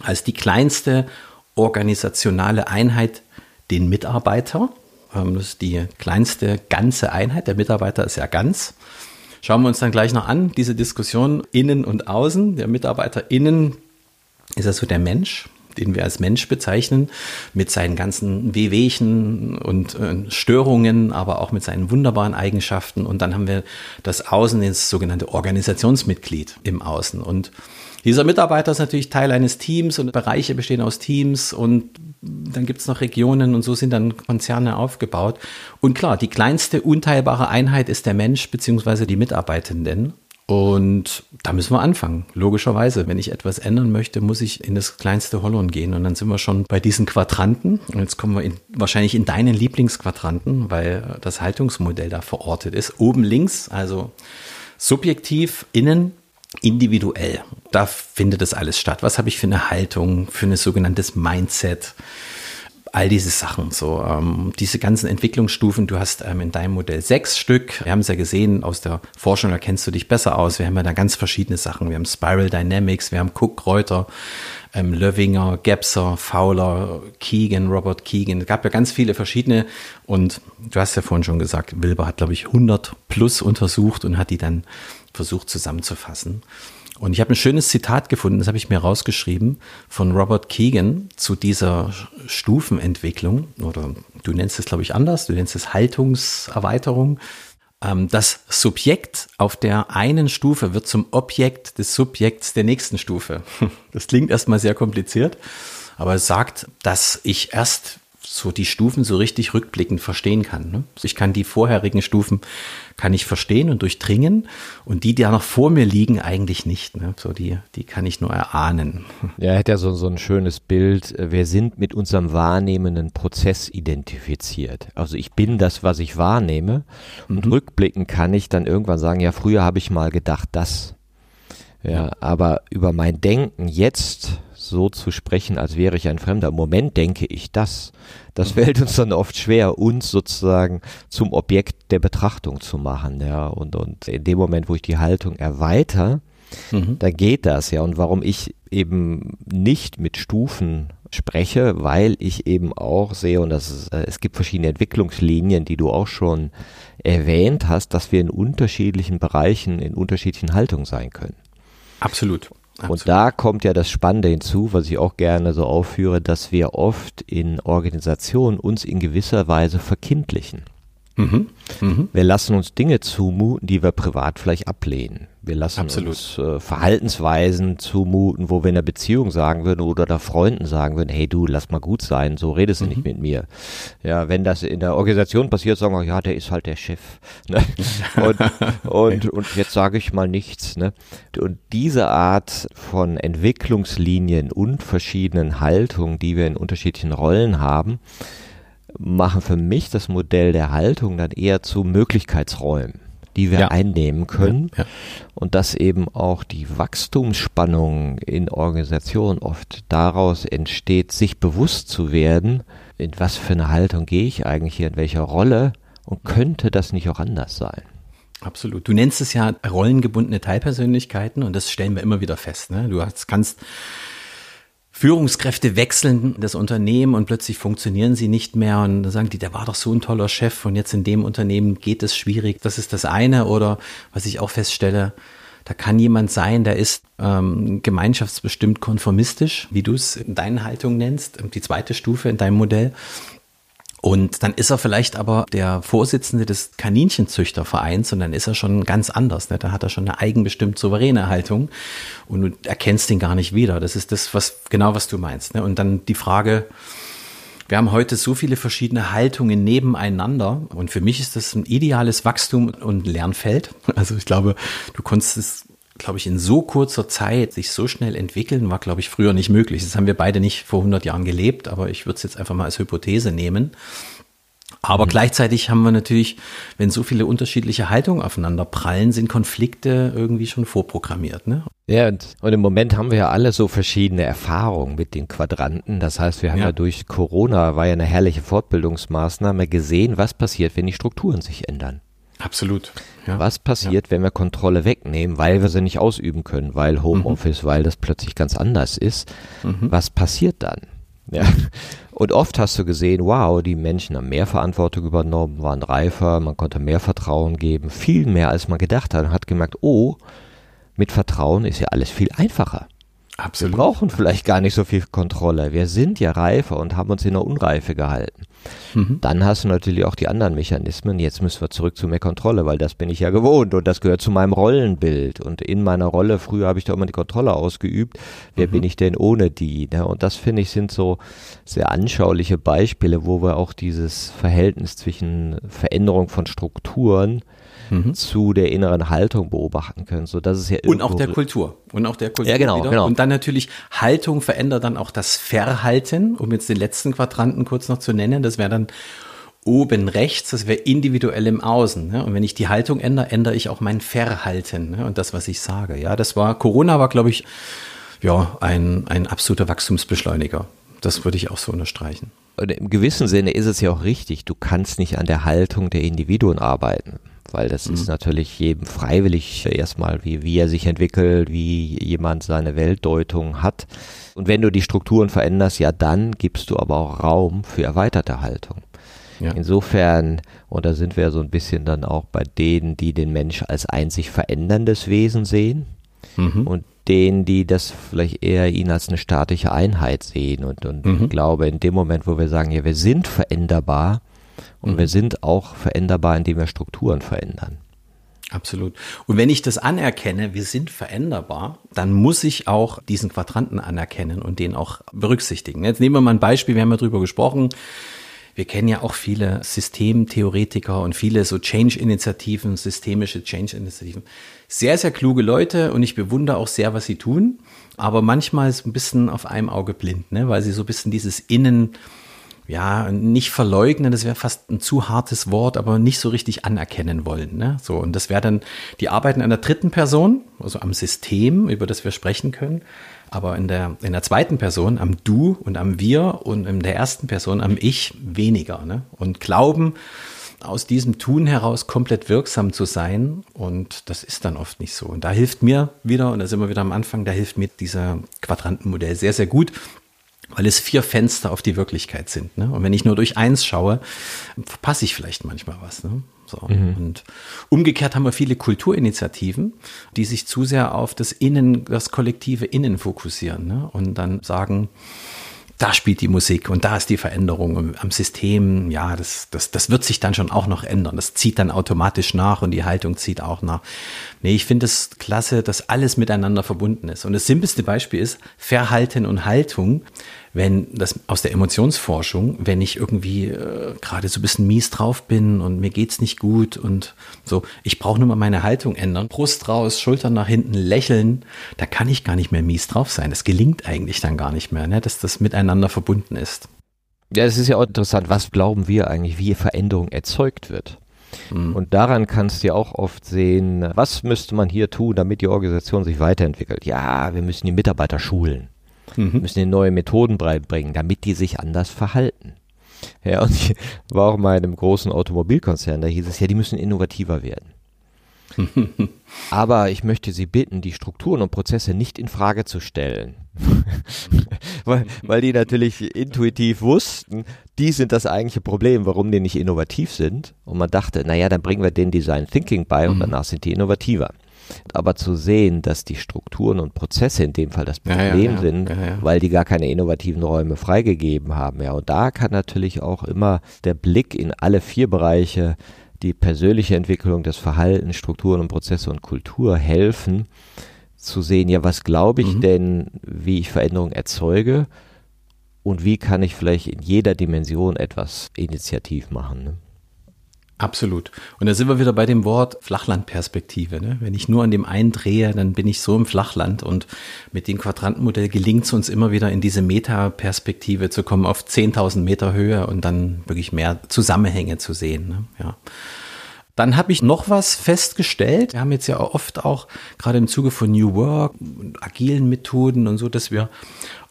als die kleinste organisationale Einheit den Mitarbeiter. Ähm, das ist die kleinste ganze Einheit. Der Mitarbeiter ist ja ganz. Schauen wir uns dann gleich noch an, diese Diskussion innen und außen. Der Mitarbeiter innen ist also der Mensch, den wir als Mensch bezeichnen, mit seinen ganzen Wehwehchen und äh, Störungen, aber auch mit seinen wunderbaren Eigenschaften. Und dann haben wir das Außen, das sogenannte Organisationsmitglied im Außen. Und dieser Mitarbeiter ist natürlich Teil eines Teams und Bereiche bestehen aus Teams und dann gibt es noch Regionen und so sind dann Konzerne aufgebaut. Und klar, die kleinste unteilbare Einheit ist der Mensch bzw. die Mitarbeitenden. Und da müssen wir anfangen. Logischerweise, wenn ich etwas ändern möchte, muss ich in das kleinste Hollon gehen. Und dann sind wir schon bei diesen Quadranten. Und jetzt kommen wir in, wahrscheinlich in deinen Lieblingsquadranten, weil das Haltungsmodell da verortet ist. Oben links, also subjektiv, innen, individuell. Da findet das alles statt. Was habe ich für eine Haltung, für ein sogenanntes Mindset? All diese Sachen, so ähm, diese ganzen Entwicklungsstufen. Du hast ähm, in deinem Modell sechs Stück. Wir haben es ja gesehen aus der Forschung, da kennst du dich besser aus. Wir haben ja da ganz verschiedene Sachen. Wir haben Spiral Dynamics, wir haben Cook Reuter, ähm, Löwinger, Gebser, Fowler, Keegan, Robert Keegan. Es gab ja ganz viele verschiedene. Und du hast ja vorhin schon gesagt, Wilber hat glaube ich 100 plus untersucht und hat die dann versucht zusammenzufassen. Und ich habe ein schönes Zitat gefunden, das habe ich mir rausgeschrieben, von Robert Keegan zu dieser Stufenentwicklung. Oder du nennst es, glaube ich, anders, du nennst es Haltungserweiterung. Ähm, das Subjekt auf der einen Stufe wird zum Objekt des Subjekts der nächsten Stufe. Das klingt erstmal sehr kompliziert, aber es sagt, dass ich erst so die Stufen so richtig rückblickend verstehen kann. Ne? Ich kann die vorherigen Stufen kann ich verstehen und durchdringen und die, die ja noch vor mir liegen, eigentlich nicht. Ne? So die, die kann ich nur erahnen. Ja, er hat ja so, so ein schönes Bild. Wir sind mit unserem wahrnehmenden Prozess identifiziert. Also ich bin das, was ich wahrnehme und mhm. rückblickend kann ich dann irgendwann sagen, ja, früher habe ich mal gedacht, das. Ja, aber über mein Denken jetzt so zu sprechen, als wäre ich ein Fremder. Im Moment denke ich das. Das mhm. fällt uns dann oft schwer, uns sozusagen zum Objekt der Betrachtung zu machen. Ja, und, und in dem Moment, wo ich die Haltung erweitere, mhm. da geht das ja. Und warum ich eben nicht mit Stufen spreche, weil ich eben auch sehe, und das ist, äh, es gibt verschiedene Entwicklungslinien, die du auch schon erwähnt hast, dass wir in unterschiedlichen Bereichen, in unterschiedlichen Haltungen sein können. Absolut. Und da kommt ja das Spannende hinzu, was ich auch gerne so aufführe, dass wir oft in Organisationen uns in gewisser Weise verkindlichen. Mhm. Mhm. Wir lassen uns Dinge zumuten, die wir privat vielleicht ablehnen. Wir lassen Absolut. uns äh, Verhaltensweisen zumuten, wo wir in der Beziehung sagen würden oder da Freunden sagen würden, hey du, lass mal gut sein, so redest du mhm. nicht mit mir. Ja, wenn das in der Organisation passiert, sagen wir, ja, der ist halt der Chef. Ne? Und, und, und jetzt sage ich mal nichts. Ne? Und diese Art von Entwicklungslinien und verschiedenen Haltungen, die wir in unterschiedlichen Rollen haben, machen für mich das Modell der Haltung dann eher zu Möglichkeitsräumen die wir ja. einnehmen können. Ja. Und dass eben auch die Wachstumsspannung in Organisationen oft daraus entsteht, sich bewusst zu werden, in was für eine Haltung gehe ich eigentlich hier, in welcher Rolle und könnte das nicht auch anders sein? Absolut. Du nennst es ja rollengebundene Teilpersönlichkeiten und das stellen wir immer wieder fest. Ne? Du kannst Führungskräfte wechseln das Unternehmen und plötzlich funktionieren sie nicht mehr und dann sagen die, der war doch so ein toller Chef und jetzt in dem Unternehmen geht es schwierig. Das ist das eine oder was ich auch feststelle, Da kann jemand sein, der ist ähm, gemeinschaftsbestimmt konformistisch, wie du es in deinen Haltungen nennst, die zweite Stufe in deinem Modell. Und dann ist er vielleicht aber der Vorsitzende des Kaninchenzüchtervereins und dann ist er schon ganz anders. Ne? Da hat er schon eine eigenbestimmt souveräne Haltung und du erkennst ihn gar nicht wieder. Das ist das, was genau was du meinst. Ne? Und dann die Frage, wir haben heute so viele verschiedene Haltungen nebeneinander und für mich ist das ein ideales Wachstum und Lernfeld. Also ich glaube, du konntest es glaube ich, in so kurzer Zeit sich so schnell entwickeln, war, glaube ich, früher nicht möglich. Das haben wir beide nicht vor 100 Jahren gelebt, aber ich würde es jetzt einfach mal als Hypothese nehmen. Aber mhm. gleichzeitig haben wir natürlich, wenn so viele unterschiedliche Haltungen aufeinander prallen, sind Konflikte irgendwie schon vorprogrammiert. Ne? Ja, und, und, im Moment haben wir ja alle so verschiedene Erfahrungen mit den Quadranten. Das heißt, wir haben ja. ja durch Corona, war ja eine herrliche Fortbildungsmaßnahme, gesehen, was passiert, wenn die Strukturen sich ändern. Absolut. Ja. Was passiert, ja. wenn wir Kontrolle wegnehmen, weil wir sie nicht ausüben können, weil Homeoffice, mhm. weil das plötzlich ganz anders ist? Mhm. Was passiert dann? Ja. Und oft hast du gesehen, wow, die Menschen haben mehr Verantwortung übernommen, waren reifer, man konnte mehr Vertrauen geben, viel mehr als man gedacht hat und hat gemerkt, oh, mit Vertrauen ist ja alles viel einfacher. Absolut. Wir brauchen vielleicht gar nicht so viel Kontrolle. Wir sind ja reifer und haben uns in der Unreife gehalten. Mhm. Dann hast du natürlich auch die anderen Mechanismen. Jetzt müssen wir zurück zu mehr Kontrolle, weil das bin ich ja gewohnt und das gehört zu meinem Rollenbild. Und in meiner Rolle, früher habe ich da immer die Kontrolle ausgeübt. Wer mhm. bin ich denn ohne die? Ne? Und das finde ich sind so sehr anschauliche Beispiele, wo wir auch dieses Verhältnis zwischen Veränderung von Strukturen mhm. zu der inneren Haltung beobachten können, so dass es ja und auch der Kultur und auch der Kultur ja genau, wieder. genau und dann natürlich Haltung verändert dann auch das Verhalten, um jetzt den letzten Quadranten kurz noch zu nennen, das wäre dann oben rechts, das wäre individuell im Außen. Ne? Und wenn ich die Haltung ändere, ändere ich auch mein Verhalten ne? und das, was ich sage. Ja, das war Corona war, glaube ich, ja ein ein absoluter Wachstumsbeschleuniger. Das würde ich auch so unterstreichen. Und im gewissen Sinne ist es ja auch richtig. Du kannst nicht an der Haltung der Individuen arbeiten weil das mhm. ist natürlich jedem freiwillig erstmal, wie, wie er sich entwickelt, wie jemand seine Weltdeutung hat. Und wenn du die Strukturen veränderst, ja, dann gibst du aber auch Raum für erweiterte Haltung. Ja. Insofern, und da sind wir so ein bisschen dann auch bei denen, die den Mensch als einzig veränderndes Wesen sehen mhm. und denen, die das vielleicht eher ihn als eine statische Einheit sehen. Und, und mhm. ich glaube, in dem Moment, wo wir sagen, ja, wir sind veränderbar, und mhm. wir sind auch veränderbar, indem wir Strukturen verändern. Absolut. Und wenn ich das anerkenne, wir sind veränderbar, dann muss ich auch diesen Quadranten anerkennen und den auch berücksichtigen. Jetzt nehmen wir mal ein Beispiel, wir haben ja drüber gesprochen. Wir kennen ja auch viele Systemtheoretiker und viele so Change-Initiativen, systemische Change-Initiativen. Sehr, sehr kluge Leute und ich bewundere auch sehr, was sie tun. Aber manchmal ist ein bisschen auf einem Auge blind, ne? weil sie so ein bisschen dieses Innen, ja, nicht verleugnen, das wäre fast ein zu hartes Wort, aber nicht so richtig anerkennen wollen. Ne? So, und das wäre dann die Arbeiten einer dritten Person, also am System, über das wir sprechen können, aber in der, in der zweiten Person, am Du und am Wir und in der ersten Person, am Ich weniger. Ne? Und glauben, aus diesem Tun heraus komplett wirksam zu sein. Und das ist dann oft nicht so. Und da hilft mir wieder, und da sind wir wieder am Anfang, da hilft mir dieser Quadrantenmodell sehr, sehr gut, weil es vier Fenster auf die Wirklichkeit sind. Ne? Und wenn ich nur durch eins schaue, verpasse ich vielleicht manchmal was. Ne? So. Mhm. Und umgekehrt haben wir viele Kulturinitiativen, die sich zu sehr auf das Innen, das kollektive Innen fokussieren ne? und dann sagen, da spielt die Musik und da ist die Veränderung am System. Ja, das, das, das wird sich dann schon auch noch ändern. Das zieht dann automatisch nach und die Haltung zieht auch nach. Nee, ich finde es klasse, dass alles miteinander verbunden ist. Und das simpelste Beispiel ist Verhalten und Haltung wenn das aus der Emotionsforschung, wenn ich irgendwie äh, gerade so ein bisschen mies drauf bin und mir geht's nicht gut und so, ich brauche nur mal meine Haltung ändern, Brust raus, Schultern nach hinten, lächeln, da kann ich gar nicht mehr mies drauf sein. Das gelingt eigentlich dann gar nicht mehr, ne, dass das miteinander verbunden ist. Ja, es ist ja auch interessant, was glauben wir eigentlich, wie Veränderung erzeugt wird. Mhm. Und daran kannst du ja auch oft sehen, was müsste man hier tun, damit die Organisation sich weiterentwickelt. Ja, wir müssen die Mitarbeiter schulen mhm. müssen ihnen neue Methoden beibringen, damit die sich anders verhalten. Ja, und ich war auch mal in einem großen Automobilkonzern, da hieß es ja, die müssen innovativer werden. Aber ich möchte Sie bitten, die Strukturen und Prozesse nicht in Frage zu stellen. weil, weil die natürlich intuitiv wussten, die sind das eigentliche Problem, warum die nicht innovativ sind. Und man dachte, naja, dann bringen wir den Design Thinking bei und mhm. danach sind die innovativer. Aber zu sehen, dass die Strukturen und Prozesse in dem Fall das Problem ja, ja, sind, weil die gar keine innovativen Räume freigegeben haben. Ja, und da kann natürlich auch immer der Blick in alle vier Bereiche die persönliche Entwicklung, das Verhalten, Strukturen und Prozesse und Kultur helfen, zu sehen, ja, was glaube ich mhm. denn, wie ich Veränderungen erzeuge und wie kann ich vielleicht in jeder Dimension etwas initiativ machen. Ne? Absolut. Und da sind wir wieder bei dem Wort Flachlandperspektive. Ne? Wenn ich nur an dem einen drehe, dann bin ich so im Flachland. Und mit dem Quadrantenmodell gelingt es uns immer wieder in diese Metaperspektive zu kommen, auf 10.000 Meter Höhe und dann wirklich mehr Zusammenhänge zu sehen. Ne? Ja. Dann habe ich noch was festgestellt. Wir haben jetzt ja oft auch, gerade im Zuge von New Work, agilen Methoden und so, dass wir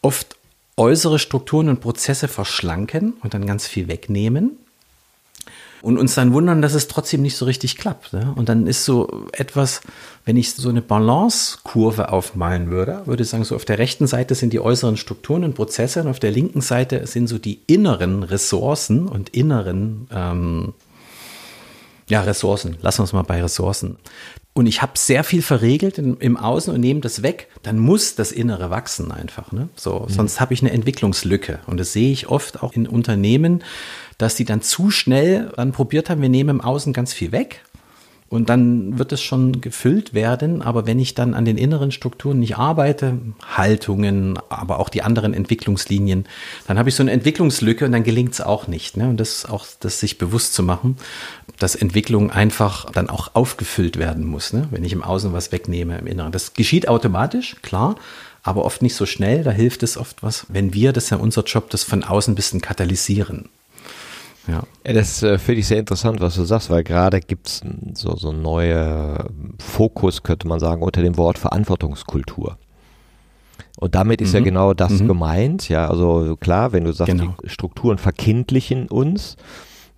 oft äußere Strukturen und Prozesse verschlanken und dann ganz viel wegnehmen und uns dann wundern, dass es trotzdem nicht so richtig klappt. Ne? Und dann ist so etwas, wenn ich so eine Balancekurve aufmalen würde, würde ich sagen, so auf der rechten Seite sind die äußeren Strukturen und Prozesse und auf der linken Seite sind so die inneren Ressourcen und inneren ähm, ja, Ressourcen. Lassen wir es mal bei Ressourcen. Und ich habe sehr viel verregelt im, im, Außen und nehme das weg, dann muss das Innere wachsen einfach. Ne? So, mhm. Sonst habe ich eine Entwicklungslücke. Und das sehe ich oft auch in Unternehmen, dass die dann zu schnell dann probiert haben, wir nehmen im Außen ganz viel weg und dann wird es schon gefüllt werden. Aber wenn ich dann an den inneren Strukturen nicht arbeite, Haltungen, aber auch die anderen Entwicklungslinien, dann habe ich so eine Entwicklungslücke und dann gelingt es auch nicht. Ne? Und das auch, das sich bewusst zu machen, dass Entwicklung einfach dann auch aufgefüllt werden muss, ne? wenn ich im Außen was wegnehme, im Inneren. Das geschieht automatisch, klar aber oft nicht so schnell. Da hilft es oft was, wenn wir, das ist ja unser Job, das von außen ein bisschen katalysieren. Ja. das äh, finde ich sehr interessant, was du sagst, weil gerade gibt es so, so neue Fokus, könnte man sagen, unter dem Wort Verantwortungskultur. Und damit ist mhm. ja genau das mhm. gemeint. Ja, also klar, wenn du sagst, genau. die Strukturen verkindlichen uns,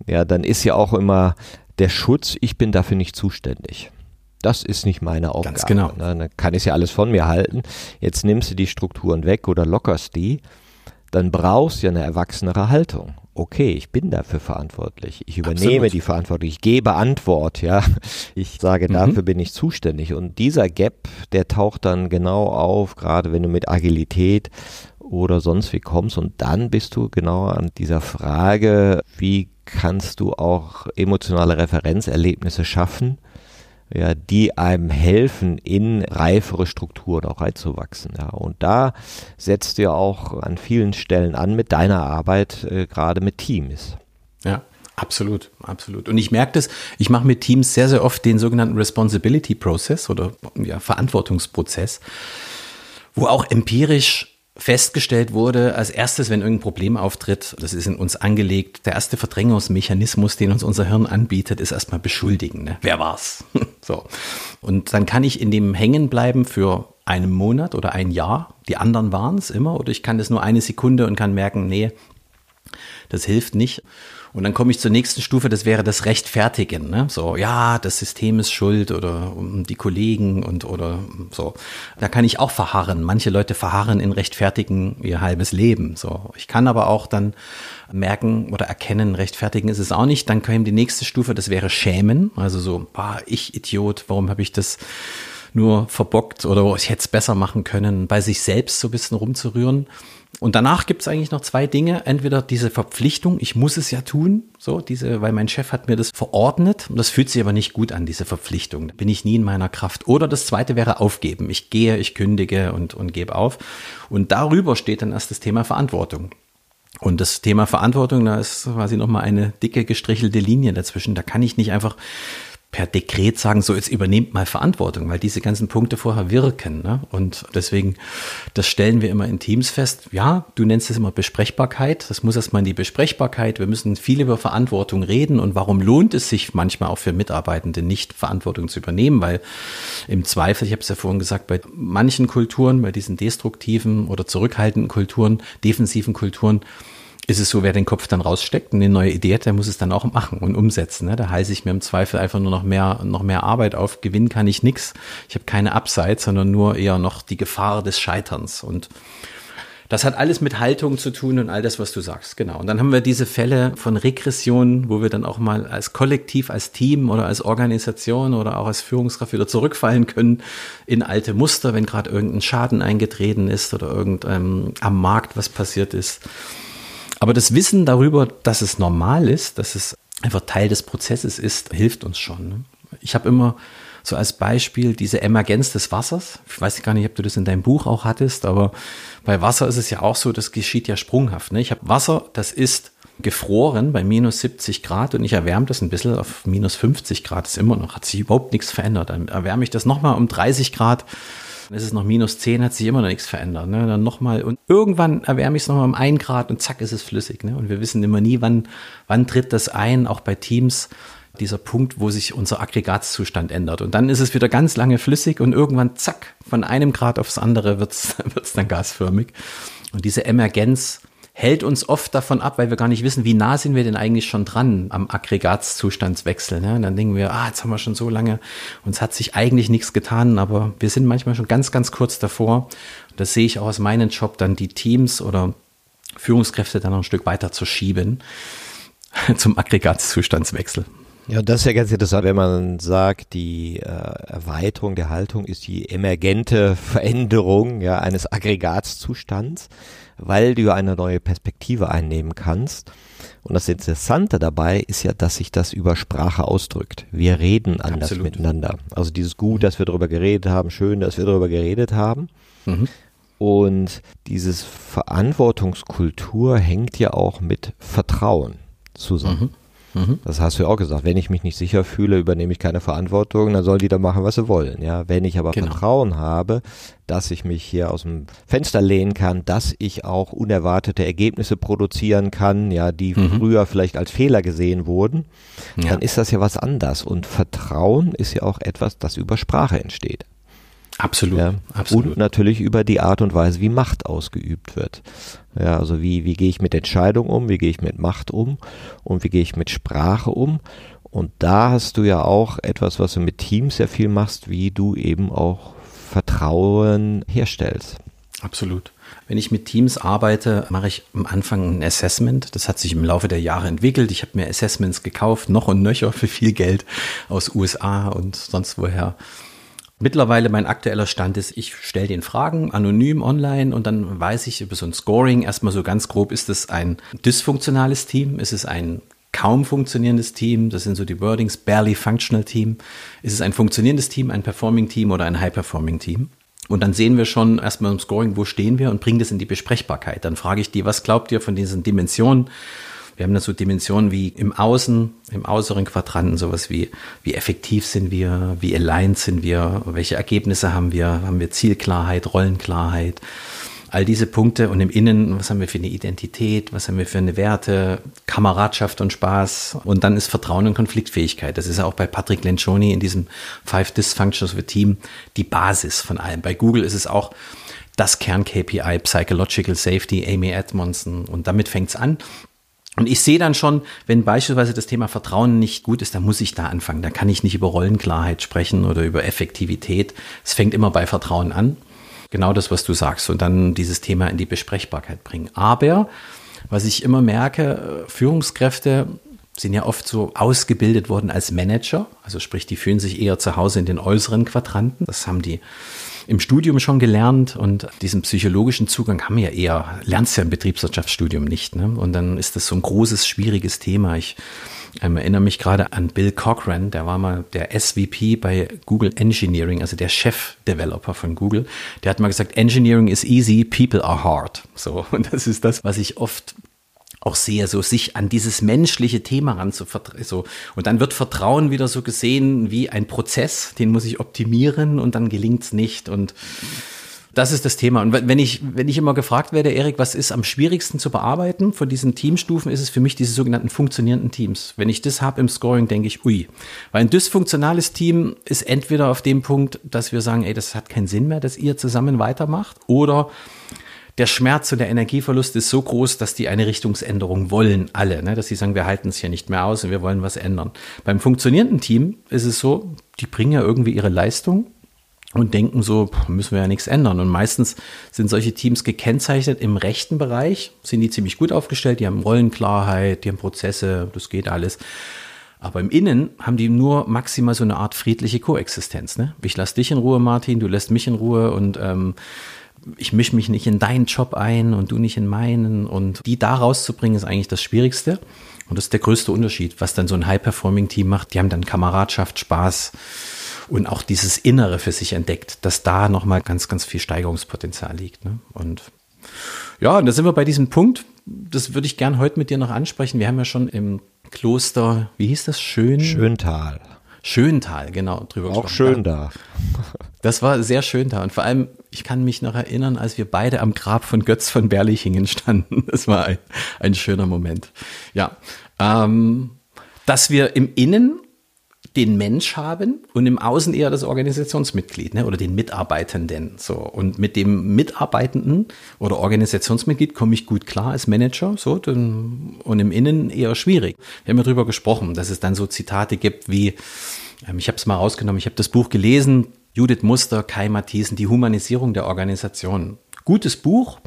ja, dann ist ja auch immer der Schutz, ich bin dafür nicht zuständig. Das ist nicht meine Aufgabe. Ganz genau. Ne? Dann kann ich ja alles von mir halten. Jetzt nimmst du die Strukturen weg oder lockerst die, dann brauchst du ja eine erwachsenere Haltung okay, ich bin dafür verantwortlich. Ich übernehme Absolut. die Verantwortung. Ich gebe Antwort, ja. Ich sage, mhm. dafür bin ich zuständig. Und dieser Gap, der taucht dann genau auf, gerade wenn du mit Agilität oder sonst wie kommst. Und dann bist du genau an dieser Frage, wie kannst du auch emotionale Referenzerlebnisse schaffen? Ja, die einem helfen, in reifere Strukturen auch reinzuwachsen. Ja. Und da setzt du ja auch an vielen Stellen an mit deiner Arbeit, äh, gerade mit Teams. Ja. Absolut, absolut. Und ich merke das, ich mache mit Teams sehr, sehr oft den sogenannten Responsibility Process oder ja, Verantwortungsprozess, wo auch empirisch festgestellt wurde, als erstes, wenn irgendein Problem auftritt, das ist in uns angelegt, der erste Verdrängungsmechanismus, den uns unser Hirn anbietet, ist erstmal beschuldigen. Ne? Wer war's? so. Und dann kann ich in dem hängen bleiben für einen Monat oder ein Jahr. Die anderen waren es immer. Oder ich kann das nur eine Sekunde und kann merken, nee, das hilft nicht. Und dann komme ich zur nächsten Stufe, das wäre das Rechtfertigen. Ne? So, ja, das System ist schuld oder die Kollegen und oder so. Da kann ich auch verharren. Manche Leute verharren in Rechtfertigen ihr halbes Leben. So, ich kann aber auch dann merken oder erkennen, rechtfertigen ist es auch nicht. Dann käme die nächste Stufe, das wäre Schämen. Also so, bah, ich Idiot, warum habe ich das nur verbockt oder ich hätte es besser machen können, bei sich selbst so ein bisschen rumzurühren. Und danach gibt es eigentlich noch zwei Dinge. Entweder diese Verpflichtung, ich muss es ja tun, so diese, weil mein Chef hat mir das verordnet. Und das fühlt sich aber nicht gut an, diese Verpflichtung. Da bin ich nie in meiner Kraft. Oder das zweite wäre aufgeben. Ich gehe, ich kündige und, und gebe auf. Und darüber steht dann erst das Thema Verantwortung. Und das Thema Verantwortung, da ist quasi nochmal eine dicke gestrichelte Linie dazwischen. Da kann ich nicht einfach per Dekret sagen, so jetzt übernehmt mal Verantwortung, weil diese ganzen Punkte vorher wirken. Ne? Und deswegen, das stellen wir immer in Teams fest. Ja, du nennst es immer Besprechbarkeit. Das muss erstmal in die Besprechbarkeit. Wir müssen viel über Verantwortung reden und warum lohnt es sich manchmal auch für Mitarbeitende nicht Verantwortung zu übernehmen, weil im Zweifel, ich habe es ja vorhin gesagt, bei manchen Kulturen, bei diesen destruktiven oder zurückhaltenden Kulturen, defensiven Kulturen, ist es so, wer den Kopf dann raussteckt und eine neue Idee hat, der muss es dann auch machen und umsetzen. Ne? Da heiße ich mir im Zweifel einfach nur noch mehr, noch mehr Arbeit auf. Gewinnen kann ich nichts. Ich habe keine Upside, sondern nur eher noch die Gefahr des Scheiterns. Und Das hat alles mit Haltung zu tun und all das, was du sagst, genau. Und dann haben wir diese Fälle von Regression, wo wir dann auch mal als Kollektiv, als Team oder als Organisation oder auch als Führungskraft wieder zurückfallen können in alte Muster, wenn gerade irgendein Schaden eingetreten ist oder irgendeinem am Markt was passiert ist. Aber das Wissen darüber, dass es normal ist, dass es einfach Teil des Prozesses ist, hilft uns schon. Ne? Ich habe immer so als Beispiel diese Emergenz des Wassers. Ich weiß gar nicht, ob du das in deinem Buch auch hattest, aber bei Wasser ist es ja auch so, das geschieht ja sprunghaft. Ne? Ich habe Wasser, das ist gefroren bei minus 70 Grad und ich erwärme das ein bisschen auf minus 50 Grad. Ist immer noch, hat sich überhaupt nichts verändert. Dann erwärme ich das nochmal um 30 Grad. Dann ist es noch minus 10, hat sich immer noch nichts verändert. Ne? Dann nochmal und irgendwann erwärme ich es nochmal um 1 Grad und zack ist es flüssig. Ne? Und wir wissen immer nie, wann, wann tritt das ein, auch bei Teams dieser Punkt, wo sich unser Aggregatzustand ändert. Und dann ist es wieder ganz lange flüssig und irgendwann, zack, von einem Grad aufs andere wird es dann gasförmig. Und diese Emergenz hält uns oft davon ab, weil wir gar nicht wissen, wie nah sind wir denn eigentlich schon dran am Aggregatzustandswechsel. Ne? Dann denken wir, ah, jetzt haben wir schon so lange, uns hat sich eigentlich nichts getan, aber wir sind manchmal schon ganz, ganz kurz davor. Das sehe ich auch aus meinem Job, dann die Teams oder Führungskräfte dann noch ein Stück weiter zu schieben zum Aggregatzustandswechsel. Ja, das ist ja ganz interessant, wenn man sagt, die äh, Erweiterung der Haltung ist die emergente Veränderung ja, eines Aggregatzustands, weil du eine neue Perspektive einnehmen kannst. Und das Interessante dabei ist ja, dass sich das über Sprache ausdrückt. Wir reden anders Absolut. miteinander. Also dieses Gut, dass wir darüber geredet haben, schön, dass wir darüber geredet haben. Mhm. Und dieses Verantwortungskultur hängt ja auch mit Vertrauen zusammen. Mhm. Mhm. Das hast du ja auch gesagt. Wenn ich mich nicht sicher fühle, übernehme ich keine Verantwortung, dann sollen die da machen, was sie wollen. Ja, wenn ich aber genau. Vertrauen habe, dass ich mich hier aus dem Fenster lehnen kann, dass ich auch unerwartete Ergebnisse produzieren kann, ja, die mhm. früher vielleicht als Fehler gesehen wurden, ja. dann ist das ja was anders. Und Vertrauen ist ja auch etwas, das über Sprache entsteht. Absolut, ja, absolut. Und natürlich über die Art und Weise, wie Macht ausgeübt wird. Ja, also wie, wie gehe ich mit Entscheidung um, wie gehe ich mit Macht um und wie gehe ich mit Sprache um. Und da hast du ja auch etwas, was du mit Teams sehr viel machst, wie du eben auch Vertrauen herstellst. Absolut. Wenn ich mit Teams arbeite, mache ich am Anfang ein Assessment. Das hat sich im Laufe der Jahre entwickelt. Ich habe mir Assessments gekauft, noch und nöcher für viel Geld aus USA und sonst woher. Mittlerweile mein aktueller Stand ist, ich stelle den Fragen anonym online und dann weiß ich über so ein Scoring erstmal so ganz grob, ist es ein dysfunktionales Team, ist es ein kaum funktionierendes Team, das sind so die Wordings, barely functional Team, ist es ein funktionierendes Team, ein performing Team oder ein high performing Team? Und dann sehen wir schon erstmal im Scoring, wo stehen wir und bringen das in die Besprechbarkeit. Dann frage ich die, was glaubt ihr von diesen Dimensionen? Wir haben da so Dimensionen wie im Außen, im äußeren Quadranten, sowas wie, wie effektiv sind wir, wie aligned sind wir, welche Ergebnisse haben wir, haben wir Zielklarheit, Rollenklarheit, all diese Punkte und im Innen, was haben wir für eine Identität, was haben wir für eine Werte, Kameradschaft und Spaß und dann ist Vertrauen und Konfliktfähigkeit. Das ist ja auch bei Patrick Lencioni in diesem Five Dysfunctions of a Team die Basis von allem. Bei Google ist es auch das Kern-KPI, Psychological Safety, Amy Edmondson und damit fängt es an. Und ich sehe dann schon, wenn beispielsweise das Thema Vertrauen nicht gut ist, dann muss ich da anfangen. Da kann ich nicht über Rollenklarheit sprechen oder über Effektivität. Es fängt immer bei Vertrauen an. Genau das, was du sagst. Und dann dieses Thema in die Besprechbarkeit bringen. Aber was ich immer merke, Führungskräfte sind ja oft so ausgebildet worden als Manager. Also sprich, die fühlen sich eher zu Hause in den äußeren Quadranten. Das haben die im Studium schon gelernt und diesen psychologischen Zugang haben wir ja eher, lernst ja im Betriebswirtschaftsstudium nicht. Ne? Und dann ist das so ein großes, schwieriges Thema. Ich ähm, erinnere mich gerade an Bill Cochran, der war mal der SVP bei Google Engineering, also der Chef-Developer von Google. Der hat mal gesagt, Engineering is easy, people are hard. So, und das ist das, was ich oft auch sehe, so sich an dieses menschliche Thema ranzuvertrauen. So. Und dann wird Vertrauen wieder so gesehen wie ein Prozess, den muss ich optimieren und dann gelingt's nicht. Und das ist das Thema. Und wenn ich, wenn ich immer gefragt werde, Erik, was ist am schwierigsten zu bearbeiten von diesen Teamstufen, ist es für mich diese sogenannten funktionierenden Teams. Wenn ich das habe im Scoring, denke ich, ui. Weil ein dysfunktionales Team ist entweder auf dem Punkt, dass wir sagen, ey, das hat keinen Sinn mehr, dass ihr zusammen weitermacht, oder der Schmerz und der Energieverlust ist so groß, dass die eine Richtungsänderung wollen, alle, ne? dass sie sagen, wir halten es hier nicht mehr aus und wir wollen was ändern. Beim funktionierenden Team ist es so, die bringen ja irgendwie ihre Leistung und denken so, müssen wir ja nichts ändern. Und meistens sind solche Teams gekennzeichnet im rechten Bereich, sind die ziemlich gut aufgestellt, die haben Rollenklarheit, die haben Prozesse, das geht alles. Aber im Innen haben die nur maximal so eine Art friedliche Koexistenz. Ne? Ich lasse dich in Ruhe, Martin, du lässt mich in Ruhe und ähm, ich mische mich nicht in deinen Job ein und du nicht in meinen. Und die da rauszubringen, ist eigentlich das Schwierigste. Und das ist der größte Unterschied, was dann so ein High-Performing-Team macht. Die haben dann Kameradschaft, Spaß und auch dieses Innere für sich entdeckt, dass da nochmal ganz, ganz viel Steigerungspotenzial liegt. Ne? Und ja, und da sind wir bei diesem Punkt. Das würde ich gern heute mit dir noch ansprechen. Wir haben ja schon im Kloster, wie hieß das? Schön? Schöntal. Schöntal, genau, drüber Auch schön da. Das war sehr schön da. Und vor allem, ich kann mich noch erinnern, als wir beide am Grab von Götz von Berlichingen standen. Das war ein, ein schöner Moment. Ja. Ähm, dass wir im Innen den Mensch haben und im Außen eher das Organisationsmitglied ne, oder den Mitarbeitenden. So. Und mit dem Mitarbeitenden oder Organisationsmitglied komme ich gut klar als Manager so, und im Innen eher schwierig. Wir haben ja darüber gesprochen, dass es dann so Zitate gibt wie, ähm, ich habe es mal rausgenommen, ich habe das Buch gelesen, Judith Muster, Kai Matthiesen, Die Humanisierung der Organisation. Gutes Buch,